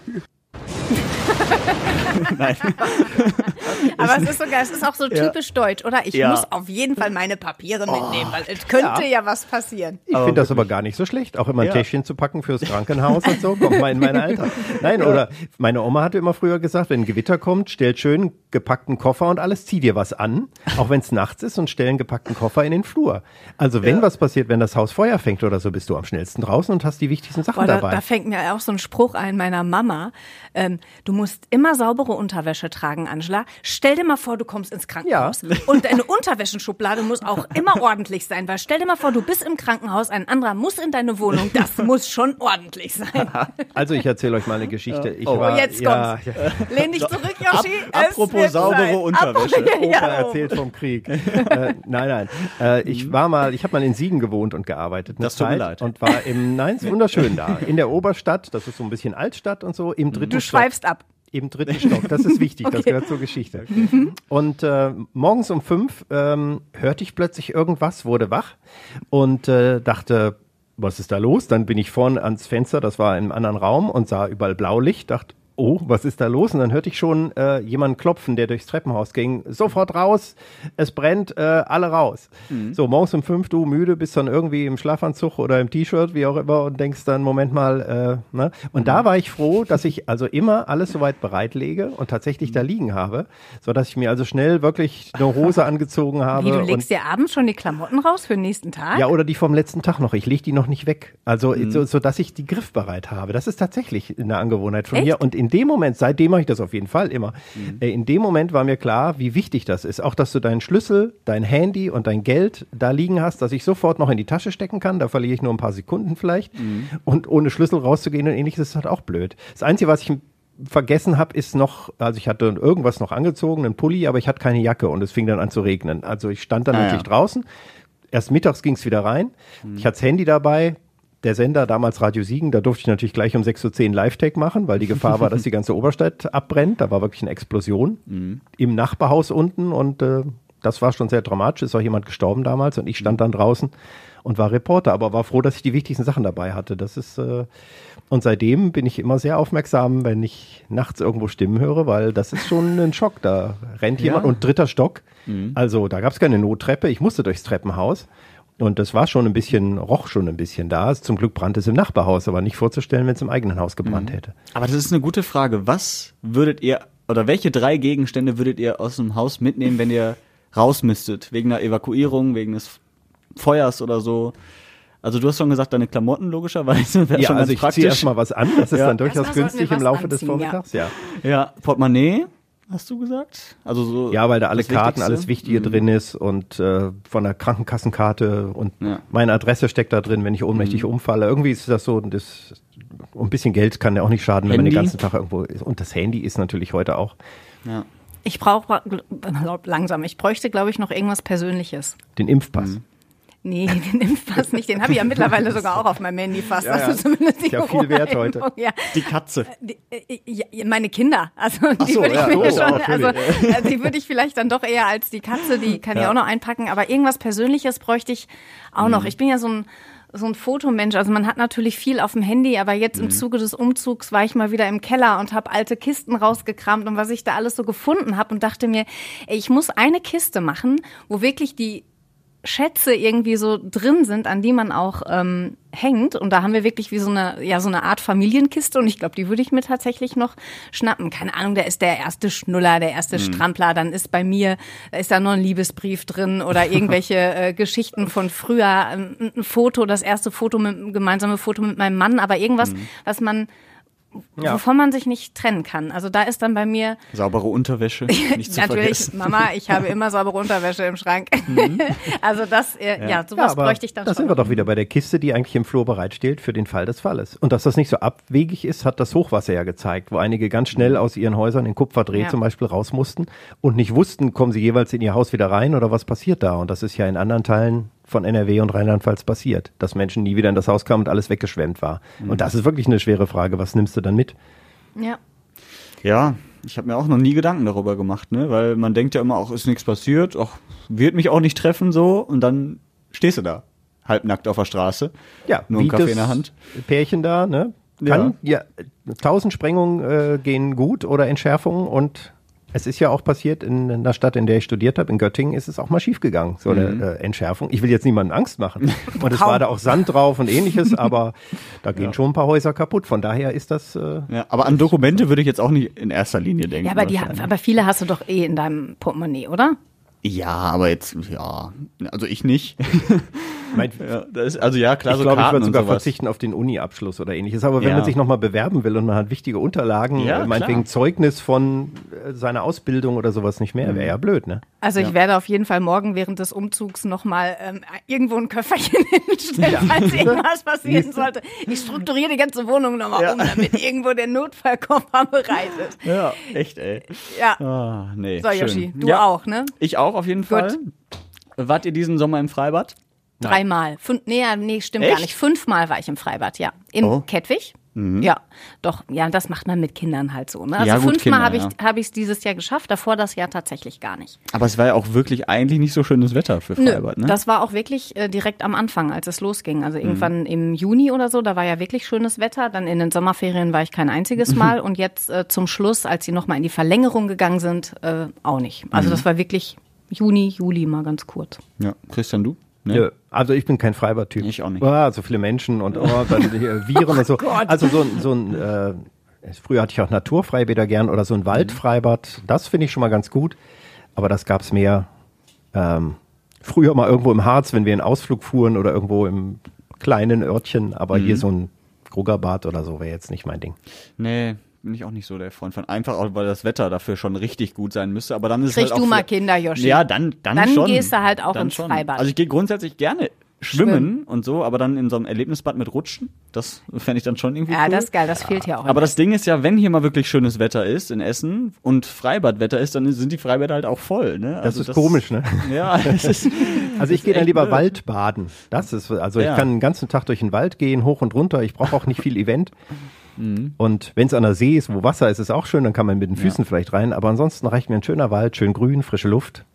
[LAUGHS] [LAUGHS] Aber es ist sogar, es ist auch so Ja. typisch deutsch, oder? Ich Ja. muss auf jeden Fall meine Papiere mitnehmen, weil es könnte ja. was passieren. Ich finde das aber gar nicht so schlecht, auch immer ein Ja. Täschchen zu packen fürs Krankenhaus und so. Kommt mal in mein Alter. Nein, [LAUGHS] oder meine Oma hatte immer früher gesagt, wenn ein Gewitter kommt, stellt schön einen gepackten Koffer und alles, zieh dir was an, auch wenn es nachts ist und stell einen gepackten Koffer in den Flur. Also wenn was passiert, wenn das Haus Feuer fängt oder so, bist du am schnellsten draußen und hast die wichtigsten Sachen Boah, da, dabei. da fängt mir auch so ein Spruch ein meiner Mama. Ähm, du musst immer saubere Unterwäsche tragen, Angela. Stell dir mal vor, du kommst ins Krankenhaus. Und deine [LAUGHS] Unterwäschenschublade muss auch immer ordentlich sein, weil stell dir mal vor, du bist im Krankenhaus, ein anderer muss in deine Wohnung. Das [LAUGHS] muss schon ordentlich sein. [LAUGHS] Also ich erzähle euch mal eine Geschichte. Ich Oh, war, jetzt ja, kommt's. Lehn dich zurück, Yoshi. Ab- apropos saubere Zeit. Unterwäsche. Apropos- Opa ja, erzählt vom Krieg. äh, nein, nein. Äh, ich war mal, ich habe mal in Siegen gewohnt und gearbeitet. Das tut mir leid. Und war im, nein, ist wunderschön da. In der Oberstadt, das ist so ein bisschen Altstadt und so, im dritten Du schweifst ab. Im dritten Stock, das ist wichtig, das [LAUGHS] Okay. gehört zur Geschichte. Und äh, morgens um fünf ähm, hörte ich plötzlich irgendwas, wurde wach und äh, dachte, was ist da los? Dann bin ich vorne ans Fenster, das war in einem anderen Raum und sah überall Blaulicht, dachte, oh, was ist da los? Und dann hörte ich schon äh, jemanden klopfen, der durchs Treppenhaus ging. Sofort raus, es brennt, äh, alle raus. So, morgens um fünf, du müde, bist dann irgendwie im Schlafanzug oder im T-Shirt, wie auch immer, und denkst dann, Moment mal, äh, ne? Und da war ich froh, dass ich also immer alles soweit bereit lege und tatsächlich da liegen habe, so dass ich mir also schnell wirklich eine Hose [LAUGHS] angezogen habe. Wie, du legst dir abends schon die Klamotten raus für den nächsten Tag? ja, oder die vom letzten Tag noch. Ich lege die noch nicht weg. Also Mhm. so, so, dass ich die griffbereit habe. Das ist tatsächlich eine Angewohnheit von Echt? mir. Und in dem Moment, seitdem mache ich das auf jeden Fall immer. Mhm. Äh, in dem Moment war mir klar, wie wichtig das ist. Auch, dass du deinen Schlüssel, dein Handy und dein Geld da liegen hast, dass ich sofort noch in die Tasche stecken kann. Da verliere ich nur ein paar Sekunden vielleicht. Mhm. Und ohne Schlüssel rauszugehen und ähnliches ist halt auch blöd. Das Einzige, was ich vergessen habe, ist noch, also ich hatte irgendwas noch angezogen, einen Pulli, aber ich hatte keine Jacke und es fing dann an zu regnen. Also ich stand dann Ah, natürlich ja. draußen. Erst mittags ging es wieder rein. Ich hatte das Handy dabei. Der Sender, damals Radio Siegen, da durfte ich natürlich gleich um 6.10 Uhr Live-Tag machen, weil die Gefahr war, dass die ganze Oberstadt abbrennt. Da war wirklich eine Explosion im Nachbarhaus unten und äh, das war schon sehr dramatisch. Ist auch jemand gestorben damals und ich stand dann draußen und war Reporter, aber war froh, dass ich die wichtigsten Sachen dabei hatte. Das ist äh, und seitdem bin ich immer sehr aufmerksam, wenn ich nachts irgendwo Stimmen höre, weil das ist schon ein Schock. Da rennt jemand und dritter Stock. Also da gab es keine Nottreppe. Ich musste durchs Treppenhaus. Und das war schon ein bisschen, roch schon ein bisschen da. Zum Glück brannte es im Nachbarhaus, aber nicht vorzustellen, wenn es im eigenen Haus gebrannt hätte. Aber das ist eine gute Frage. Was würdet ihr, oder welche drei Gegenstände würdet ihr aus dem Haus mitnehmen, wenn ihr raus müsstet? Wegen einer Evakuierung, wegen des Feuers oder so? Also du hast schon gesagt, deine Klamotten logischerweise wäre Ja, schon also ganz ich ziehe praktisch. erstmal was an. Das ist Ja. dann durchaus günstig im Laufe des anziehen, ja. Vormittags, ja. Ja, Portemonnaie, hast du gesagt? Also so Ja, weil da alle Karten, Wichtigste? alles Wichtige Mhm. drin ist und äh, von der Krankenkassenkarte und Ja. meine Adresse steckt da drin, wenn ich ohnmächtig Mhm. umfalle. Irgendwie ist das so, das, ein bisschen Geld kann ja auch nicht schaden, wenn man Handy? den ganzen Tag irgendwo ist. Und das Handy ist natürlich heute auch Ja. Ich brauche langsam. Ich bräuchte, glaube ich, noch irgendwas Persönliches. den Impfpass. Mhm. Nee, [LAUGHS] den Impfpass nicht. Den habe ich ja mittlerweile sogar auch auf meinem Handy fast. Ja, also zumindest die ja viel wert heute. Ja. Die Katze. Die, äh, ja, meine Kinder. Also die so, würde ich mir oh, schon, also äh, die würde ich vielleicht dann doch eher als die Katze, die kann ich auch noch einpacken. Aber irgendwas Persönliches bräuchte ich auch Mhm. noch. Ich bin ja so ein so ein Fotomensch. Also man hat natürlich viel auf dem Handy, aber jetzt Mhm. im Zuge des Umzugs war ich mal wieder im Keller und habe alte Kisten rausgekramt und was ich da alles so gefunden habe und dachte mir, ey, ich muss eine Kiste machen, wo wirklich die Schätze irgendwie so drin sind, an die man auch ähm, hängt. Und da haben wir wirklich wie so eine, ja, so eine Art Familienkiste. Und ich glaube, die würde ich mir tatsächlich noch schnappen. Keine Ahnung, da ist der erste Schnuller, der erste Strampler. Dann ist bei mir, da ist da noch ein Liebesbrief drin oder [LAUGHS] irgendwelche äh, Geschichten von früher. Ein, ein Foto, das erste Foto, mit, ein gemeinsame Foto mit meinem Mann. Aber irgendwas, was man, Ja. wovon man sich nicht trennen kann. Also da ist dann bei mir Saubere Unterwäsche, [LAUGHS] nicht zu Natürlich, vergessen. Mama, ich habe immer saubere Unterwäsche im Schrank. [LAUGHS] also das, äh, ja. sowas aber bräuchte ich dann da schon. sind wir doch wieder bei der Kiste, die eigentlich im Flur bereitsteht für den Fall des Falles. Und dass das nicht so abwegig ist, hat das Hochwasser ja gezeigt, wo einige ganz schnell aus ihren Häusern in Kupferdreh Ja. zum Beispiel raus mussten und nicht wussten, kommen sie jeweils in ihr Haus wieder rein oder was passiert da. Und das ist ja in anderen Teilen von NRW und Rheinland-Pfalz passiert, dass Menschen nie wieder in das Haus kamen und alles weggeschwemmt war. Und das ist wirklich eine schwere Frage. Was nimmst du dann mit? Ja. Ja, ich habe mir auch noch nie Gedanken darüber gemacht, ne? Weil man denkt ja immer, auch ist nichts passiert, auch wird mich auch nicht treffen so und dann stehst du da, halbnackt auf der Straße. Ja, Nur ein Kaffee in der Hand. Pärchen da, ne? Kann, ja, tausend Sprengungen äh, gehen gut oder Entschärfungen und es ist ja auch passiert in, in der Stadt, in der ich studiert habe, in Göttingen, ist es auch mal schiefgegangen, so Mhm. eine äh, Entschärfung. Ich will jetzt niemandem Angst machen. [LAUGHS] Und es war da auch Sand drauf und ähnliches, [LAUGHS] aber da gehen schon ein paar Häuser kaputt. Von daher ist das äh, Ja, aber an Dokumente würde ich jetzt auch nicht in erster Linie denken. Ja, aber, die, aber viele hast du doch eh in deinem Portemonnaie, oder? ja, aber jetzt, ja, also ich nicht. [LAUGHS] mein, ja, das ist, also ja, klar, ich so glaube, ich würde sogar sowas. verzichten auf den Uni-Abschluss oder ähnliches. Aber wenn Ja. man sich nochmal bewerben will und man hat wichtige Unterlagen, Ja, äh, meinetwegen klar. Zeugnis von äh, seiner Ausbildung oder sowas nicht Mhm. mehr, wäre ja blöd, ne? Also ich werde auf jeden Fall morgen während des Umzugs nochmal ähm, irgendwo ein Köfferchen [LAUGHS] hinstellen, falls irgendwas passieren sollte. Ich strukturiere die ganze Wohnung nochmal Ja. um, damit irgendwo der Notfallkoffer bereit ist. Ja, echt, ey. Ja. Ah, nee, So, schön. Yoshi, du ja, auch, ne? Ich auch, auf jeden Fall. Wart ihr diesen Sommer im Freibad? Dreimal. Fünf, nee, ja, nee, stimmt Echt? gar nicht. Fünfmal war ich im Freibad, ja. In Oh. Kettwig. Ja, doch, ja, das macht man mit Kindern halt so. Ne? Also Ja, gut, fünfmal habe ich ja. habe ich es dieses Jahr geschafft, davor das Jahr tatsächlich gar nicht. Aber es war ja auch wirklich eigentlich nicht so schönes Wetter für Freibad, Nö, ne? das war auch wirklich äh, direkt am Anfang, als es losging. Mhm. Also irgendwann im Juni oder so, da war ja wirklich schönes Wetter. Dann in den Sommerferien war ich kein einziges Mal und jetzt äh, zum Schluss, als sie nochmal in die Verlängerung gegangen sind, äh, auch nicht. Mhm. Also das war wirklich Juni, Juli mal ganz kurz. ja. Christian, du? Ne? Nö. Also ich bin kein Freibad-Typ. Ich auch nicht. Oh, so viele Menschen und oh, dann [LAUGHS] Viren und so. Also so, ein- so ein, äh, früher hatte ich auch Naturfreibäder gern oder so ein Waldfreibad. Das finde ich schon mal ganz gut. Aber das gab's mehr ähm, früher mal irgendwo im Harz, wenn wir in Ausflug fuhren oder irgendwo im kleinen Örtchen. Aber hier so ein Gruggerbad oder so wäre jetzt nicht mein Ding. Nee, bin ich auch nicht so der Freund von. Einfach auch, weil das Wetter dafür schon richtig gut sein müsste. Aber dann ist Krieg halt auch du mal Kinder, Yoshi. Ja, dann, dann, Dann schon. gehst du halt auch Dann ins schon. Freibad. Also ich gehe grundsätzlich gerne schwimmen, und so, aber dann in so einem Erlebnisbad mit Rutschen, das fände ich dann schon irgendwie Ja, cool. das ist geil, das fehlt ja auch. aber das Ding ist ja, wenn hier mal wirklich schönes Wetter ist in Essen und Freibadwetter ist, dann sind die Freibäder halt auch voll. Ne? Das Also ist komisch, ne? [LAUGHS] Ja, [LAUGHS] das ist, Also ich gehe dann lieber blöd. Waldbaden. Das ist, also Ja. ich kann den ganzen Tag durch den Wald gehen, hoch und runter. Ich brauche auch nicht viel Event. Mhm. Und wenn es an der See ist, wo Wasser ist, ist auch schön, dann kann man mit den Füßen vielleicht rein. Aber ansonsten reicht mir ein schöner Wald, schön grün, frische Luft.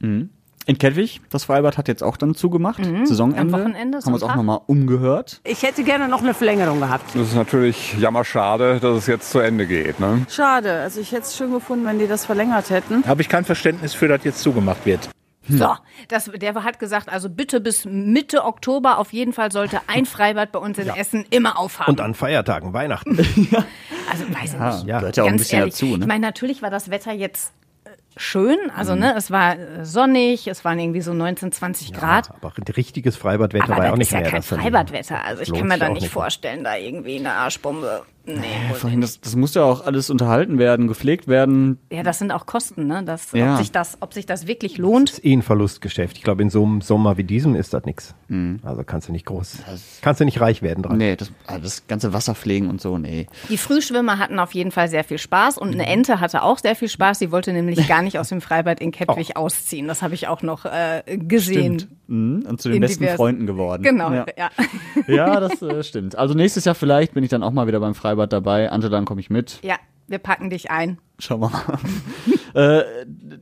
In Kettwig, das Freibad hat jetzt auch dann zugemacht. Saisonende. Am Wochenende, Haben wir uns auch nochmal umgehört. Ich hätte gerne noch eine Verlängerung gehabt. Das ist natürlich jammerschade, dass es jetzt zu Ende geht. Ne? Schade. Also ich hätte es schön gefunden, wenn die das verlängert hätten. Habe ich kein Verständnis für, dass jetzt zugemacht wird. So, das, der hat gesagt, also bitte bis Mitte Oktober auf jeden Fall sollte ein [LAUGHS] Freibad bei uns in Essen immer aufhaben. Und an Feiertagen, Weihnachten. [LAUGHS] also weiß ich Ja, nicht. Ja. gehört ja auch ein bisschen ehrlich. dazu. Ich Ne? meine, natürlich war das Wetter jetzt äh, schön. Also, Mhm. ne, es war äh, sonnig, es waren irgendwie so 19, 20 Grad. Aber richtiges Freibadwetter Aber war ja das auch nicht ist ja mehr. kein das Freibadwetter. Also ich kann mir da nicht. vorstellen, da irgendwie eine Arschbombe. Nee, Vorhin, das, das muss ja auch alles unterhalten werden, gepflegt werden. Ja, das sind auch Kosten, ne? Das, Ja. ob, sich das, ob sich das wirklich lohnt. ist eh ein Verlustgeschäft. Ich glaube, in so einem Sommer wie diesem ist das nichts. Mhm. Also kannst du nicht groß, kannst du nicht reich werden dran. Nee, das, ah, das ganze Wasserpflegen und so, nee. Die Frühschwimmer hatten auf jeden Fall sehr viel Spaß und eine Ente hatte auch sehr viel Spaß. Sie wollte nämlich [LAUGHS] gar nicht aus dem Freibad in Kettwig ausziehen. Das habe ich auch noch äh, gesehen. Stimmt. Mhm. Und zu den In besten Freunden geworden. Genau, Ja, ja. ja das äh, stimmt. Also nächstes Jahr vielleicht bin ich dann auch mal wieder beim Freibad dabei. Angela, dann komme ich mit. Ja, wir packen dich ein. Schauen wir mal. [LAUGHS] äh,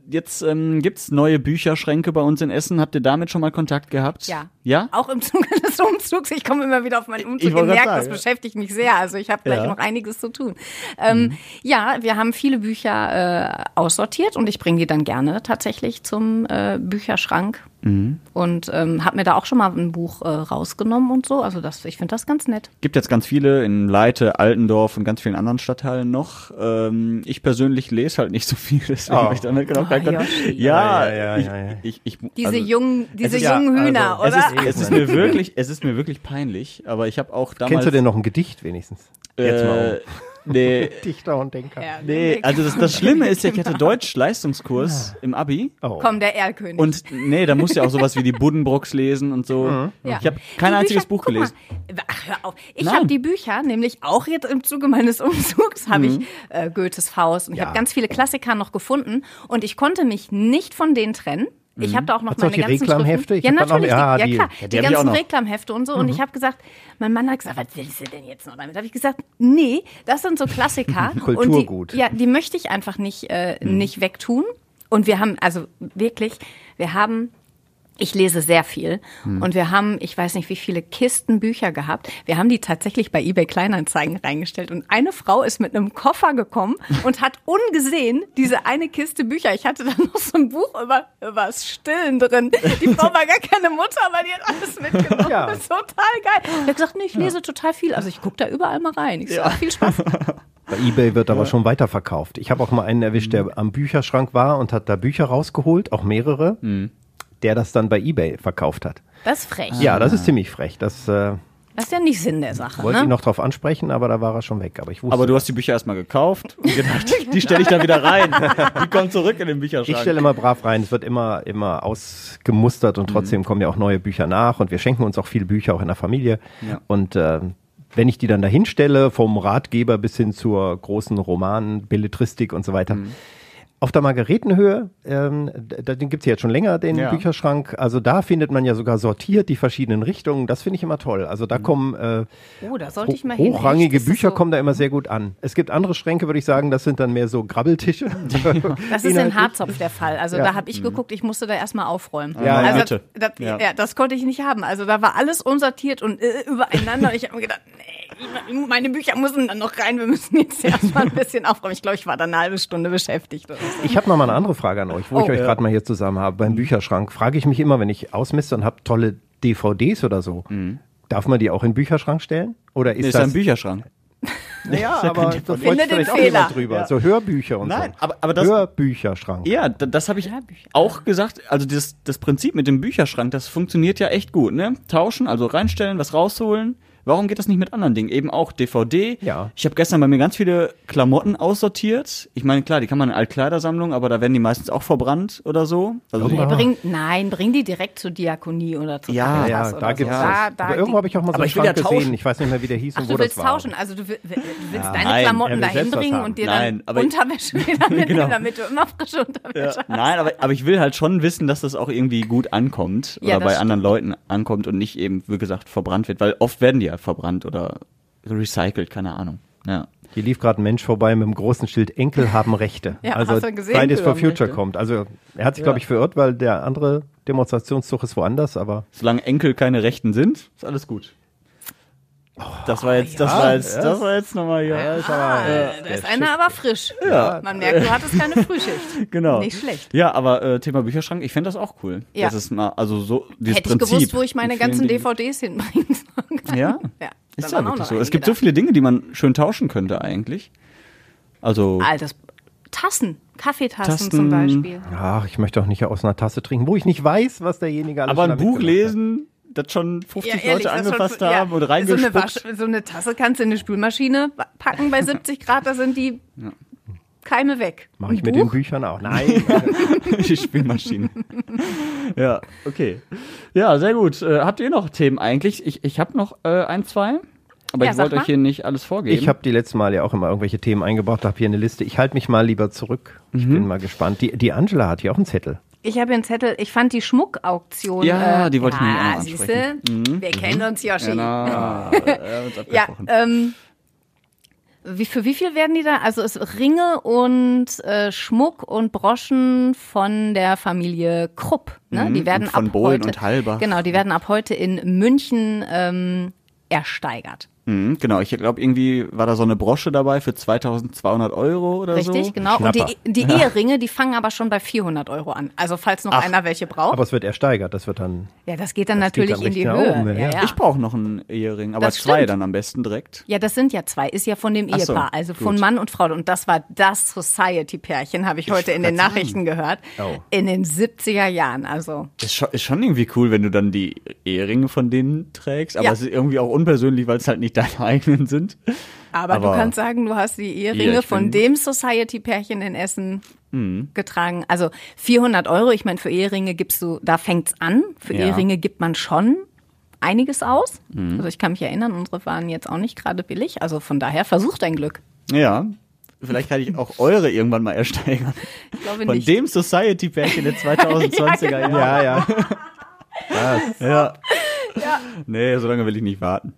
jetzt ähm, gibt's neue Bücherschränke bei uns in Essen. Habt ihr damit schon mal Kontakt gehabt? Ja. Ja? Auch im Zuge [LAUGHS] des Umzugs. Ich komme immer wieder auf meinen Umzug. Ich merkt, grad das beschäftigt mich sehr. Also ich habe gleich Ja. Mhm. noch einiges zu tun. Ähm, Ja, wir haben viele Bücher äh, aussortiert und ich bringe die dann gerne tatsächlich zum äh, Bücherschrank. Mhm. Und ähm, habe mir da auch schon mal ein Buch äh, rausgenommen und so. Also das, ich finde das ganz nett. Gibt jetzt ganz viele in Leite, Altendorf und ganz vielen anderen Stadtteilen noch. Ähm, ich persönlich lese halt nicht so viel, [LAUGHS] deswegen Oh. habe ich damit genau Oh, keinen Kontakt. Yoshi. Ja, Ja, ja, ich, ja, ja. Ich, ich, Diese also, jungen, diese ist- jungen ja, Hühner, also, es oder? ist, es ist mir wirklich, es ist mir wirklich peinlich, aber ich habe auch damals. Kennst du denn noch ein Gedicht wenigstens? Jetzt mal Äh, nee. [LAUGHS] Dichter und Denker. Ja, nee, also das, das Schlimme ist ja, ich hatte [LAUGHS] Deutsch-Leistungskurs im Abi. Oh. Komm, der Erlkönig. Und nee, da musst du ja auch sowas wie die Buddenbrooks lesen und so. Ja. Ich habe kein Die einziges Bücher- Buch gelesen. Mal, ach, hör auf. Ich habe die Bücher, nämlich auch jetzt im Zuge meines Umzugs, habe Mhm. ich äh, Goethes Faust und ich Ja. habe ganz viele Klassiker noch gefunden und ich konnte mich nicht von denen trennen. Ich habe da auch noch Hast du meine auch die ganzen Reklamhefte? Ich Ja, natürlich. ja, die, ja, klar. Ja, die die ganzen. Reklamhefte und so. Und Mhm. ich habe gesagt, mein Mann hat gesagt, was willst du denn jetzt noch damit? Habe ich gesagt, nee, das sind so Klassiker. Kulturgut. [LAUGHS] Und die, ja, die möchte ich einfach nicht, äh, Mhm. nicht wegtun. Und wir haben, also wirklich, wir haben ich lese sehr viel Hm. und wir haben, ich weiß nicht, wie viele Kisten Bücher gehabt. Wir haben die tatsächlich bei eBay Kleinanzeigen reingestellt und eine Frau ist mit einem Koffer gekommen [LAUGHS] und hat ungesehen diese eine Kiste Bücher. Ich hatte da noch so ein Buch über über das Stillen drin. Die Frau war gar keine Mutter, aber die hat alles mitgenommen. Ja. Das ist total geil. Ich habe gesagt, nee, ich lese total viel. Also ich gucke da überall mal rein. Ich so, ach, viel Spaß. [LAUGHS] Bei eBay wird aber schon weiterverkauft. Ich habe auch mal einen erwischt, der am Bücherschrank war und hat da Bücher rausgeholt, auch mehrere, der das dann bei eBay verkauft hat. Das ist frech. Ja, das ist ziemlich frech. Das äh, Das ist ja nicht Sinn der Sache. wollte ne? ich noch drauf ansprechen, aber da war er schon weg. Aber ich wusste. Aber du hast die Bücher erstmal gekauft und gedacht, [LAUGHS] die stelle ich da wieder rein. Die kommen zurück in den Bücherschrank. ich stelle immer brav rein. Es wird immer, immer ausgemustert Mhm. und trotzdem kommen ja auch neue Bücher nach und wir schenken uns auch viele Bücher auch in der Familie. Ja. Und äh, wenn ich die dann dahin stelle, vom Ratgeber bis hin zur großen Roman, Belletristik und so weiter. Mhm. Auf der Margaretenhöhe, ähm, da, den gibt's ja jetzt schon länger, den Ja. Bücherschrank. Also da findet man ja sogar sortiert die verschiedenen Richtungen. Das finde ich immer toll. Also Mhm. da kommen äh, Oh, da sollte ich mal hin. hochrangige das Bücher so- kommen da immer sehr gut an. Es gibt andere Schränke, würde ich sagen, das sind dann mehr so Grabbeltische. [LAUGHS] Das ist in. [LAUGHS] Harzopf der Fall. Also Ja. da habe ich geguckt, ich musste da erstmal aufräumen. Ja, also Mitte. Das, Ja. ja. das konnte ich nicht haben. Also da war alles unsortiert und äh, übereinander. Und ich habe mir gedacht, nee, meine Bücher müssen dann noch rein. Wir müssen jetzt [LAUGHS] erstmal ein bisschen aufräumen. Ich glaube, ich war da eine halbe Stunde beschäftigt. Oder so. Ich habe noch mal eine andere Frage an euch, wo ich Oh. euch gerade mal hier zusammen habe. Beim Bücherschrank frage ich mich immer, wenn ich ausmiste und habe tolle DVDs oder so, darf man die auch in den Bücherschrank stellen? Oder ist Nee, ist das ein Bücherschrank. [LAUGHS] Ja, [LAUGHS] aber da freut Finde sich den vielleicht auch Fehler. jemand drüber. So Hörbücher und Nein, so. aber, aber das, Hörbücherschrank. Ja, da- das habe ich auch gesagt. Also das, das Prinzip mit dem Bücherschrank, das funktioniert ja echt gut. Ne? Tauschen, also reinstellen, was rausholen. Warum geht das nicht mit anderen Dingen? Eben auch DVD. Ja. Ich habe gestern bei mir ganz viele Klamotten aussortiert. Ich meine, klar, die kann man in Altkleidersammlung, aber da werden die meistens auch verbrannt oder so. Also Ja. bring, nein, bring die direkt zur Diakonie oder zur Ja, Ja, da so. gibt's Da, das. da, aber irgendwo habe ich auch mal so Aber einen ich will ja Schrank gesehen. tauschen. Ich weiß nicht mehr, wie der hieß Ach, und du wo willst das war. tauschen. Also du, will- will- du willst Ja. deine Nein, Klamotten will dahin bringen und dir Nein, dann Unterwäsche wieder [LAUGHS] mitnehmen, Genau. damit du immer frische Unterwäsche hast. Nein, aber, aber ich will halt schon wissen, dass das auch irgendwie gut ankommt oder bei anderen Leuten ankommt und nicht eben, wie gesagt, verbrannt wird, weil oft werden die ja verbrannt oder recycelt, keine Ahnung. Ja. Hier lief gerade ein Mensch vorbei mit einem großen Schild Enkel haben Rechte. [LAUGHS] Ja, also hast du gesehen? Fridays for Future Rechte. kommt. Also er hat sich, glaube ich, verirrt, weil der andere Demonstrationszug ist woanders, aber Solange Enkel keine Rechten sind, ist alles gut. Das war jetzt, das ja, war jetzt, ja. das war jetzt nochmal hier. Ah, da ist einer aber frisch. Man merkt, du hattest keine Frühschicht. [LAUGHS] Genau. Nicht schlecht. Ja, aber äh, Thema Bücherschrank, ich fände das auch cool. Ja. Das ist mal, also so dieses Hätte ich Prinzip. gewusst, wo ich meine ganzen Dingen. DVDs hinbringen soll. [LAUGHS] Ja? ja Ist ja wirklich noch so. Es gibt so viele Dinge, die man schön tauschen könnte eigentlich. Also, Altes Tassen. Kaffeetassen Tasten. zum Beispiel. Ach, ich möchte auch nicht aus einer Tasse trinken, wo ich nicht weiß, was derjenige alles Aber ein Buch lesen, das schon 50 Ja, ehrlich, Leute angefasst schon- ja, haben und so eine, reingespuckt. Wasch, so eine Tasse kannst du in eine Spülmaschine packen bei 70 Grad, da sind die Keime weg. Mache ich mit den? Büchern auch. Nein. [LAUGHS] [LAUGHS] die Spielmaschine. ja, okay. Ja, sehr gut. Äh, habt ihr noch Themen eigentlich? Ich, ich habe noch äh, ein, zwei. Aber Ja, ich wollte euch hier nicht alles vorgeben. Ich habe die letzten Mal ja auch immer irgendwelche Themen eingebracht, habe hier eine Liste. Ich halte mich mal lieber zurück. Ich Mhm. bin mal gespannt. Die, die Angela hat hier auch einen Zettel. Ich habe hier einen Zettel, ich fand die Schmuckauktion. Ja, äh, die wollte ich nämlich auch ja, noch siehste, ansprechen. Mhm. wir kennen uns, Yoshi. Genau. [LAUGHS] Ja, Ja, ähm, wie, für wie viel werden die da? Also es Ringe und äh, Schmuck und Broschen von der Familie Krupp. Ne? Mhm, Die werden ab Bohlen heute, und Halbach. Genau, die werden ab heute in München ähm, ersteigert. Mhm, genau, ich glaube, irgendwie war da so eine Brosche dabei für 2200 Euro oder so. Richtig, genau. Und die, Schnapper. die Ja. Eheringe, die fangen aber schon bei 400 Euro an. Also falls noch Ach. einer welche braucht. Aber es wird ersteigert. Das wird dann. ja, das geht dann das geht natürlich dann in die richtig Höhe. oben, ja, ja. Ich brauche noch einen Ehering, aber Das zwei stimmt. dann am besten direkt. Ja, das sind ja zwei. Ist ja von dem Ach so, Ehepaar, also von gut. Mann und Frau. Und das war das Society-Pärchen, habe ich heute in den grad sagen. Nachrichten gehört. Oh. In den 70er Jahren. Also Ist schon, ist schon irgendwie cool, wenn du dann die Eheringe von denen trägst, aber Ja. es ist irgendwie auch unpersönlich, weil es halt nicht deine eigenen sind. Aber, Aber- du kannst sagen, du hast die Ja, Eheringe ich von dem Society-Pärchen in Essen Mhm. getragen. Also 400 Euro, ich meine, für Eheringe gibst du, da fängt's an. Für Ja. Eheringe gibt man schon einiges aus. Mhm. Also ich kann mich erinnern, unsere waren jetzt auch nicht gerade billig. Also von daher, versuch dein Glück. Ja. Vielleicht kann ich auch eure irgendwann mal ersteigern. Ich glaube Von nicht. dem Society-Pärchen der 2020er [LAUGHS] Ja, genau. Jahre. [LAUGHS] Ja, ja. Ja. Nee, so lange will ich nicht warten.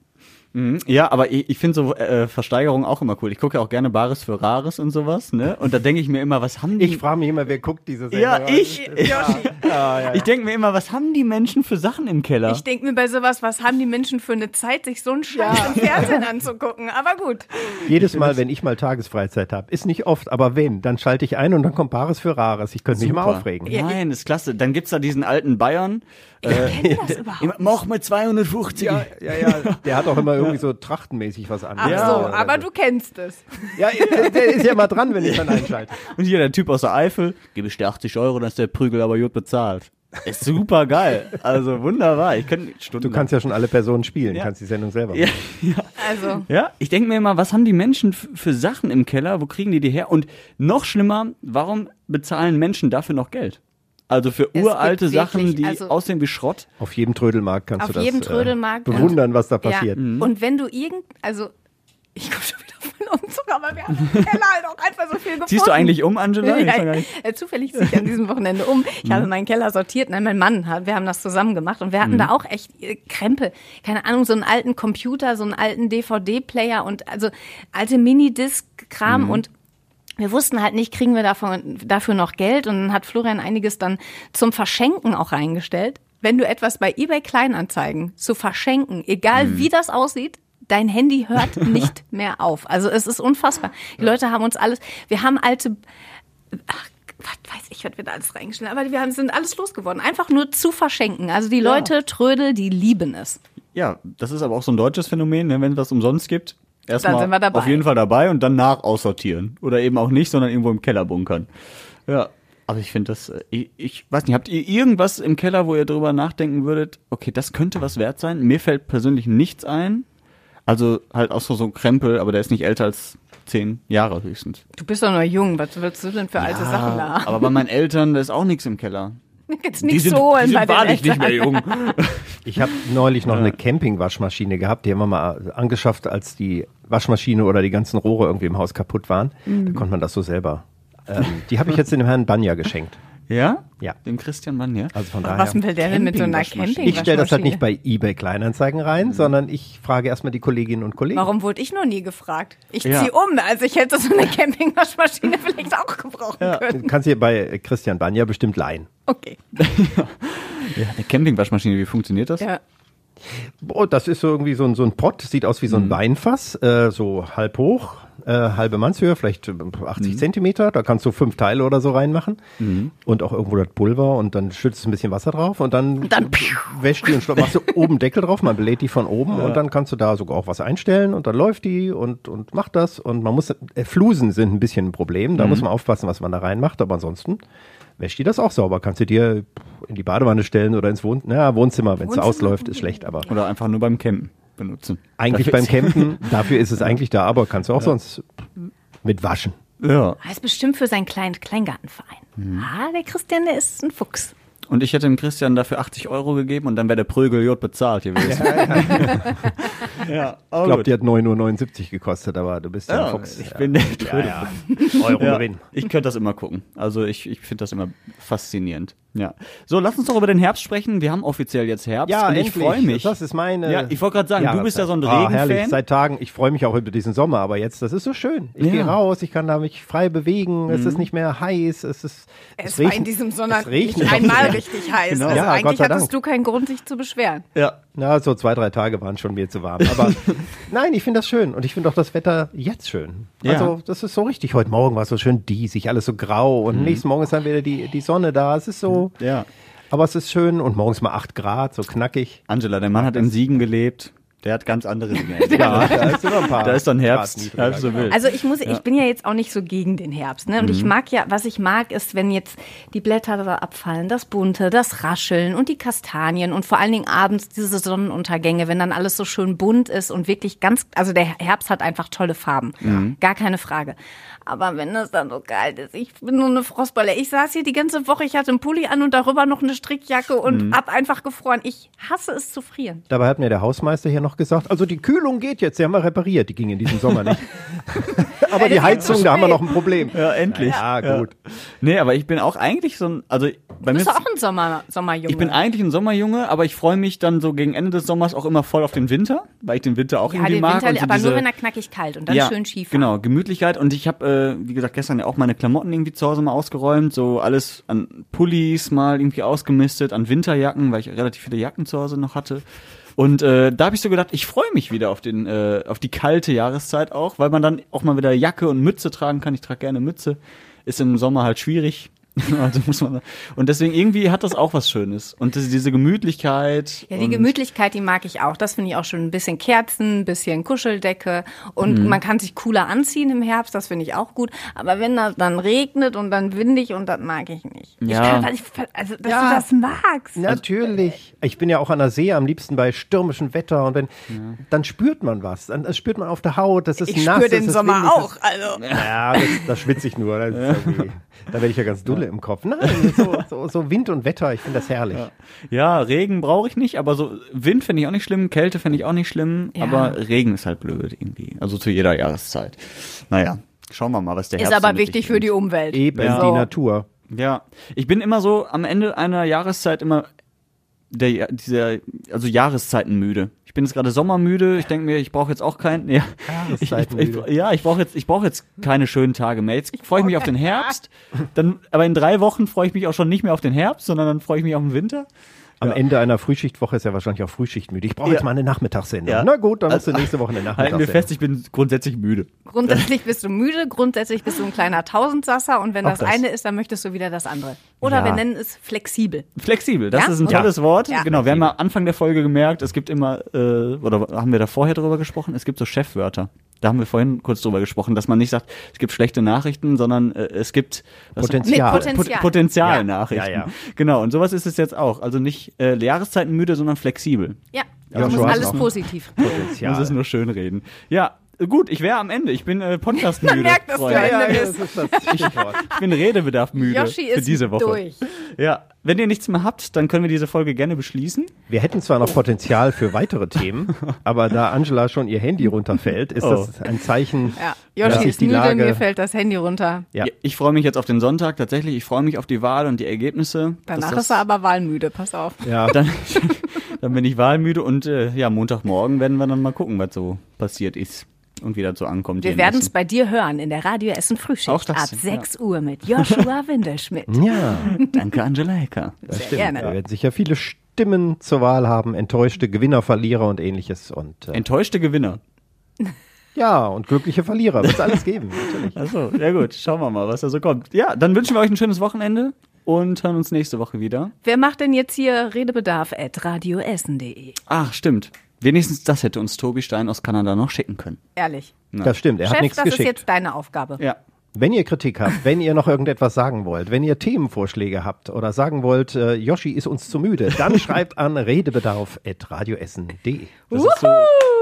Mhm. Ja, aber ich, ich finde so äh, Versteigerungen auch immer cool. Ich gucke ja auch gerne Bares für Rares und sowas, ne? Und da denke ich mir immer, was haben die. Ich frage mich immer, wer guckt diese Sendung? ja, ich. Ja, ja, ja. Ich denke mir immer, was haben die Menschen für Sachen im Keller? Ich denke mir bei sowas, was haben die Menschen für eine Zeit, sich so einen Scheiß im Fernsehen anzugucken. Aber gut. Jedes Mal, wenn ich mal Tagesfreizeit habe, ist nicht oft, aber wenn, dann schalte ich ein und dann kommt Bares für Rares. Ich könnte mich mal Super. aufregen. Nein, ist klasse. Dann gibt's da diesen alten Bayern. Äh, das überhaupt immer, mach mal 250. Ja, ja, ja. Der hat auch immer irgendwie so trachtenmäßig was an. Ach Ja. so, aber du kennst es. Ja, der, der ist ja mal dran, wenn ich dann einschalte. Und hier der Typ aus der Eifel, gebe ich dir 80 Euro, dann ist der Prügel aber gut bezahlt. Ist super geil. Also wunderbar. Ich Stunden. Du kannst ja schon alle Personen spielen, Ja. kannst die Sendung selber ja, machen. ja. Also, ja, ich denke mir immer, was haben die Menschen für Sachen im Keller? Wo kriegen die die her? Und noch schlimmer, warum bezahlen Menschen dafür noch Geld? Also für Es uralte gibt Sachen, wirklich, die also- aussehen wie Schrott. Auf jedem Trödelmarkt kannst Auf du das jedem äh, Trödelmarkt. bewundern, was da passiert. Ja. Und wenn du irgend, also ich komme schon wieder von Umzug, aber wir haben im Keller halt auch einfach so viel gefunden. Ziehst du eigentlich um, Angela? Ich Ja, äh, zufällig ziehe ich an diesem Wochenende um. Ich Mhm. habe meinen Keller sortiert. Nein, mein Mann hat, wir haben das zusammen gemacht und wir hatten da auch echt äh, Krempel. Keine Ahnung, so einen alten Computer, so einen alten DVD-Player und also alte Minidisc-Kram und wir wussten halt nicht, kriegen wir davon, dafür noch Geld und dann hat Florian einiges dann zum Verschenken auch reingestellt. Wenn du etwas bei eBay Kleinanzeigen zu verschenken, egal wie das aussieht, dein Handy hört [LAUGHS] nicht mehr auf. Also es ist unfassbar. Die Leute haben uns alles, wir haben alte, ach, was weiß ich, was wir da alles reingestellt haben, aber wir haben, sind alles losgeworden. Einfach nur zu verschenken. Also die Leute, Trödel, die lieben es. Ja, das ist aber auch so ein deutsches Phänomen, ne? wenn es was umsonst gibt. Dann Erstmal auf jeden Fall dabei und danach aussortieren. Oder eben auch nicht, sondern irgendwo im Keller bunkern. Ja. Aber ich finde das, äh, ich, ich weiß nicht, habt ihr irgendwas im Keller, wo ihr drüber nachdenken würdet, okay, das könnte was wert sein? Mir fällt persönlich nichts ein. Also halt auch so, so ein Krempel, aber der ist nicht älter als zehn Jahre höchstens. Du bist doch noch jung. Was willst du denn für alte Sachen da? aber bei meinen Eltern, da ist auch nichts im Keller. [LAUGHS] Jetzt Die nichts sind, so holen die bei sind den wahrlich nicht mehr jung. [LAUGHS] Ich habe neulich noch eine Campingwaschmaschine gehabt, die haben wir mal angeschafft, als die Waschmaschine oder die ganzen Rohre irgendwie im Haus kaputt waren. Mhm. Da konnte man das so selber. Ähm, die habe ich jetzt dem Herrn Banja geschenkt. Ja? Ja. Dem Christian Mann, ja? Also von daher. Was will der denn mit so einer Campingwaschmaschine? Camping? ich stelle das halt nicht bei eBay Kleinanzeigen rein, sondern ich frage erstmal die Kolleginnen und Kollegen. Warum wurde ich noch nie gefragt? Ich Ja. ziehe um. Also ich hätte so eine Campingwaschmaschine [LAUGHS] vielleicht auch gebrauchen können. Du kannst hier bei Christian Banja bestimmt leihen. Okay. [LAUGHS] Ja, eine Campingwaschmaschine, wie funktioniert das? Ja. Oh, das ist so irgendwie so ein, so ein Pott, sieht aus wie so ein Weinfass, äh, so halb hoch, äh, halbe Mannshöhe, vielleicht äh, 80 Zentimeter. Da kannst du fünf Teile oder so reinmachen. Und auch irgendwo das Pulver und dann schützt du ein bisschen Wasser drauf und dann, dann wäscht die und machst du [LAUGHS] oben Deckel drauf, man belädt die von oben und dann kannst du da sogar auch was einstellen und dann läuft die und, und macht das. Und man muss, äh, Flusen sind ein bisschen ein Problem, da muss man aufpassen, was man da reinmacht, aber ansonsten wäscht die das auch sauber. Kannst du dir in die Badewanne stellen oder ins Wohn ja, Wohnzimmer, wenn es ausläuft, ist schlecht, aber Oder einfach nur beim Campen benutzen. eigentlich beim Campen, [LAUGHS] dafür ist es eigentlich da, aber kannst du auch sonst mit waschen. Ja. Das ist bestimmt für seinen kleinen Kleingartenverein. Mhm. Ah, der Christian, der ist ein Fuchs. Und ich hätte dem Christian dafür 80 Euro gegeben und dann wäre der Prügeljod bezahlt gewesen. Ja, [LAUGHS] Ich glaube, die hat 9,79 Uhr gekostet, aber du bist ja, Ja, ein Fuchs. ich ja. bin der ja, ja. Euro Ja, Gewinn. ich könnte das immer gucken. Also ich, ich finde das immer faszinierend. Ja. So, lass uns doch über den Herbst sprechen. Wir haben offiziell jetzt Herbst Ja, und ich freue mich. Das ist meine. Ja, ich wollte gerade sagen, du bist ja so ein Ah, herrlich, Regenfan. seit Tagen. Ich freue mich auch über diesen Sommer, aber jetzt, das ist so schön. Ich Ja. gehe raus, ich kann da mich frei bewegen. Es ist nicht mehr heiß. Es ist. Es, regnet- war in diesem Sommer es regnet nicht einmal richtig heiß. Genau. Also Ja, Gott eigentlich sei hattest Dank. du keinen Grund, sich zu beschweren. ja. Na, so zwei, drei Tage waren schon mir zu warm. Aber [LAUGHS] nein, ich finde das schön. Und ich finde auch das Wetter jetzt schön. Ja. Also, das ist so richtig. Heute Morgen war es so schön diesig, alles so grau. Und Mhm. nächsten Morgen ist dann wieder die, die Sonne da. Es ist so. Ja. Aber es ist schön. Und morgens mal acht Grad, so knackig. Angela, der Mann hat in Siegen gelebt. Der hat ganz andere [LAUGHS] Dinge. Ja, da ist immer ein paar. [LAUGHS] Da ist dann Herbst, halb so wild. Also ich muss, ich bin ja jetzt auch nicht so gegen den Herbst, ne? Und Mhm. ich mag ja, was ich mag, ist, wenn jetzt die Blätter da abfallen, das Bunte, das Rascheln und die Kastanien und vor allen Dingen abends diese Sonnenuntergänge, wenn dann alles so schön bunt ist und wirklich ganz, also der Herbst hat einfach tolle Farben, Mhm. gar keine Frage. Aber wenn es dann so kalt ist, ich bin nur eine Frostbeule. Ich saß hier die ganze Woche, ich hatte einen Pulli an und darüber noch eine Strickjacke und Mhm. hab einfach gefroren. Ich hasse es zu frieren. Dabei hat mir der Hausmeister hier noch gesagt, also die Kühlung geht jetzt, die haben wir repariert, die ging in diesem Sommer nicht. [LAUGHS] aber die Heizung, da haben wir noch ein Problem. ja, endlich. Ja, gut. Nee, aber ich bin auch eigentlich so ein, also bei Du mir bist auch ein Sommer, Sommerjunge. ich bin eigentlich ein Sommerjunge, aber ich freue mich dann so gegen Ende des Sommers auch immer voll auf den Winter, weil ich den Winter auch ja, irgendwie den mag. Winter, und so aber diese, nur wenn er knackig kalt und dann ja, schön Skifahren. Genau, Gemütlichkeit. Und ich habe, äh, wie gesagt, gestern ja auch meine Klamotten irgendwie zu Hause mal ausgeräumt, so alles an Pullis mal irgendwie ausgemistet, an Winterjacken, weil ich relativ viele Jacken zu Hause noch hatte. Und äh, da habe ich so gedacht, ich freue mich wieder auf den, äh, auf die kalte Jahreszeit auch, weil man dann auch mal wieder Jacke und Mütze tragen kann. Ich trage gerne Mütze. Ist im Sommer halt schwierig. [LAUGHS] also muss man und deswegen irgendwie hat das auch was Schönes und das, diese Gemütlichkeit Ja, die Gemütlichkeit, die mag ich auch. Das finde ich auch schon ein bisschen Kerzen, ein bisschen Kuscheldecke und Mhm. man kann sich cooler anziehen im Herbst, das finde ich auch gut. Aber wenn das dann regnet und dann windig und das mag ich nicht. Ich Ja. kann, ich, also, dass Ja. du das magst. Natürlich. Ich bin ja auch an der See am liebsten bei stürmischem Wetter und wenn, dann spürt man was. Dann das spürt man auf der Haut, das ist Ich nass. spüre das den Sommer windig, auch. Also. Ja, das, das schwitze ich nur. Das ist [LAUGHS] irgendwie- da werde ich ja ganz dulle im Kopf. Nein, so, so, so Wind und Wetter, ich finde das herrlich. Ja, Regen brauche ich nicht, aber so Wind finde ich auch nicht schlimm, Kälte finde ich auch nicht schlimm, Ja. aber Regen ist halt blöd irgendwie. Also zu jeder Jahreszeit. Naja, schauen wir mal, was der Ist Herbst so aber wichtig für die Umwelt. Eben Ja. die Natur. Ja, ich bin immer so am Ende einer Jahreszeit immer der dieser also Jahreszeiten müde. Ich bin jetzt gerade sommermüde. Ich denke mir, ich brauche jetzt auch keinen. Ja, ich, ich, ja, ich brauche jetzt ich brauche jetzt keine schönen Tage mehr. Jetzt freue ich mich auf den Herbst. Dann, aber in drei Wochen freue ich mich auch schon nicht mehr auf den Herbst, sondern dann freue ich mich auf den Winter. Am Ende einer Frühschichtwoche ist er wahrscheinlich auch Frühschichtmüde. Ich brauche jetzt Ja. mal eine Nachmittagssendung. Ja. Na gut, dann musst du nächste Woche eine Halten wir Nachmittagssendung. fest, ich bin grundsätzlich müde. Grundsätzlich bist du müde, grundsätzlich bist du ein kleiner Tausendsasser und wenn das, das. eine ist, dann möchtest du wieder das andere. Oder Ja. wir nennen es flexibel. Flexibel, das Ja? ist ein Ja. tolles Wort. Ja. Genau, wir haben am Anfang der Folge gemerkt, es gibt immer, äh, oder haben wir da vorher drüber gesprochen, es gibt so Chefwörter. Da haben wir vorhin kurz drüber gesprochen, dass man nicht sagt, es gibt schlechte Nachrichten, sondern äh, es gibt was- Potenzial. Potenzial. Pot Potenzialnachrichten. Ja, ja. Genau, und sowas ist es jetzt auch. Also nicht äh, Jahreszeitenmüde, sondern flexibel. Ja, du muss alles positiv. Potenzial. Muss es nur schön reden. Ja, gut, ich wäre am Ende. Ich bin äh, [LAUGHS] Podcast-müde. Man merkt, dass du Freunde. ein- ja, ja, Ende das ist das Stichwort. Ich bin Redebedarf müde Yoshi für ist diese Woche. durch. Ja, wenn ihr nichts mehr habt, dann können wir diese Folge gerne beschließen. Wir hätten zwar noch Potenzial für weitere Themen, [LAUGHS] aber da Angela schon ihr Handy runterfällt, ist das ein Zeichen, Ja, dass Yoshi sich ist die müde, Lage mir fällt das Handy runter. Ja. Ich freue mich jetzt auf den Sonntag tatsächlich. Ich freue mich auf die Wahl und die Ergebnisse. Danach Dass das- ist er aber wahlmüde, pass auf. ja, [LAUGHS] dann, dann bin ich wahlmüde und äh, ja, Montagmorgen werden wir dann mal gucken, was so passiert ist und wie das so ankommt. hier Wir werden es bei dir hören in der Radio Essen Auch Frühschicht das, ab ja. 6 Uhr mit Joshua [LAUGHS] Windelschmidt. ja, [LAUGHS] Danke, Angela Hecker. das Sehr stimmt. gerne. Da werden sicher viele Stimmen zur Wahl haben, enttäuschte Gewinner, Verlierer und ähnliches. Und, äh, Enttäuschte Gewinner. [LAUGHS] ja, und glückliche Verlierer. Wird es alles geben, natürlich. Achso, ja gut, schauen wir mal, was da so kommt. Ja, dann wünschen wir euch ein schönes Wochenende und hören uns nächste Woche wieder. Wer macht denn jetzt hier Redebedarf at radioessen.de? Ach, stimmt. Wenigstens das hätte uns Tobi Stein aus Kanada noch schicken können. Ehrlich. Na. Das stimmt, er hat Chef, nichts das geschickt. ist jetzt deine Aufgabe. Ja. Wenn ihr Kritik habt, wenn ihr noch irgendetwas sagen wollt, wenn ihr Themenvorschläge habt oder sagen wollt, äh, Yoshi ist uns zu müde, dann [LAUGHS] schreibt an redebedarf.radioessen.de. Das, hast du,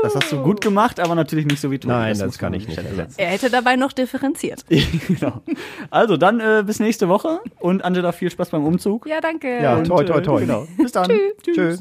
das hast du gut gemacht, aber natürlich nicht so wie Tobi. Nein, das muss kann ich nicht ersetzen. Er hätte dabei noch differenziert. [LAUGHS] genau. Also dann äh, bis nächste Woche und Angela, viel Spaß beim Umzug. Ja, danke. Ja, Und, toi, toi, äh, toi. Genau. Bis dann. Tschüss. Tschüss.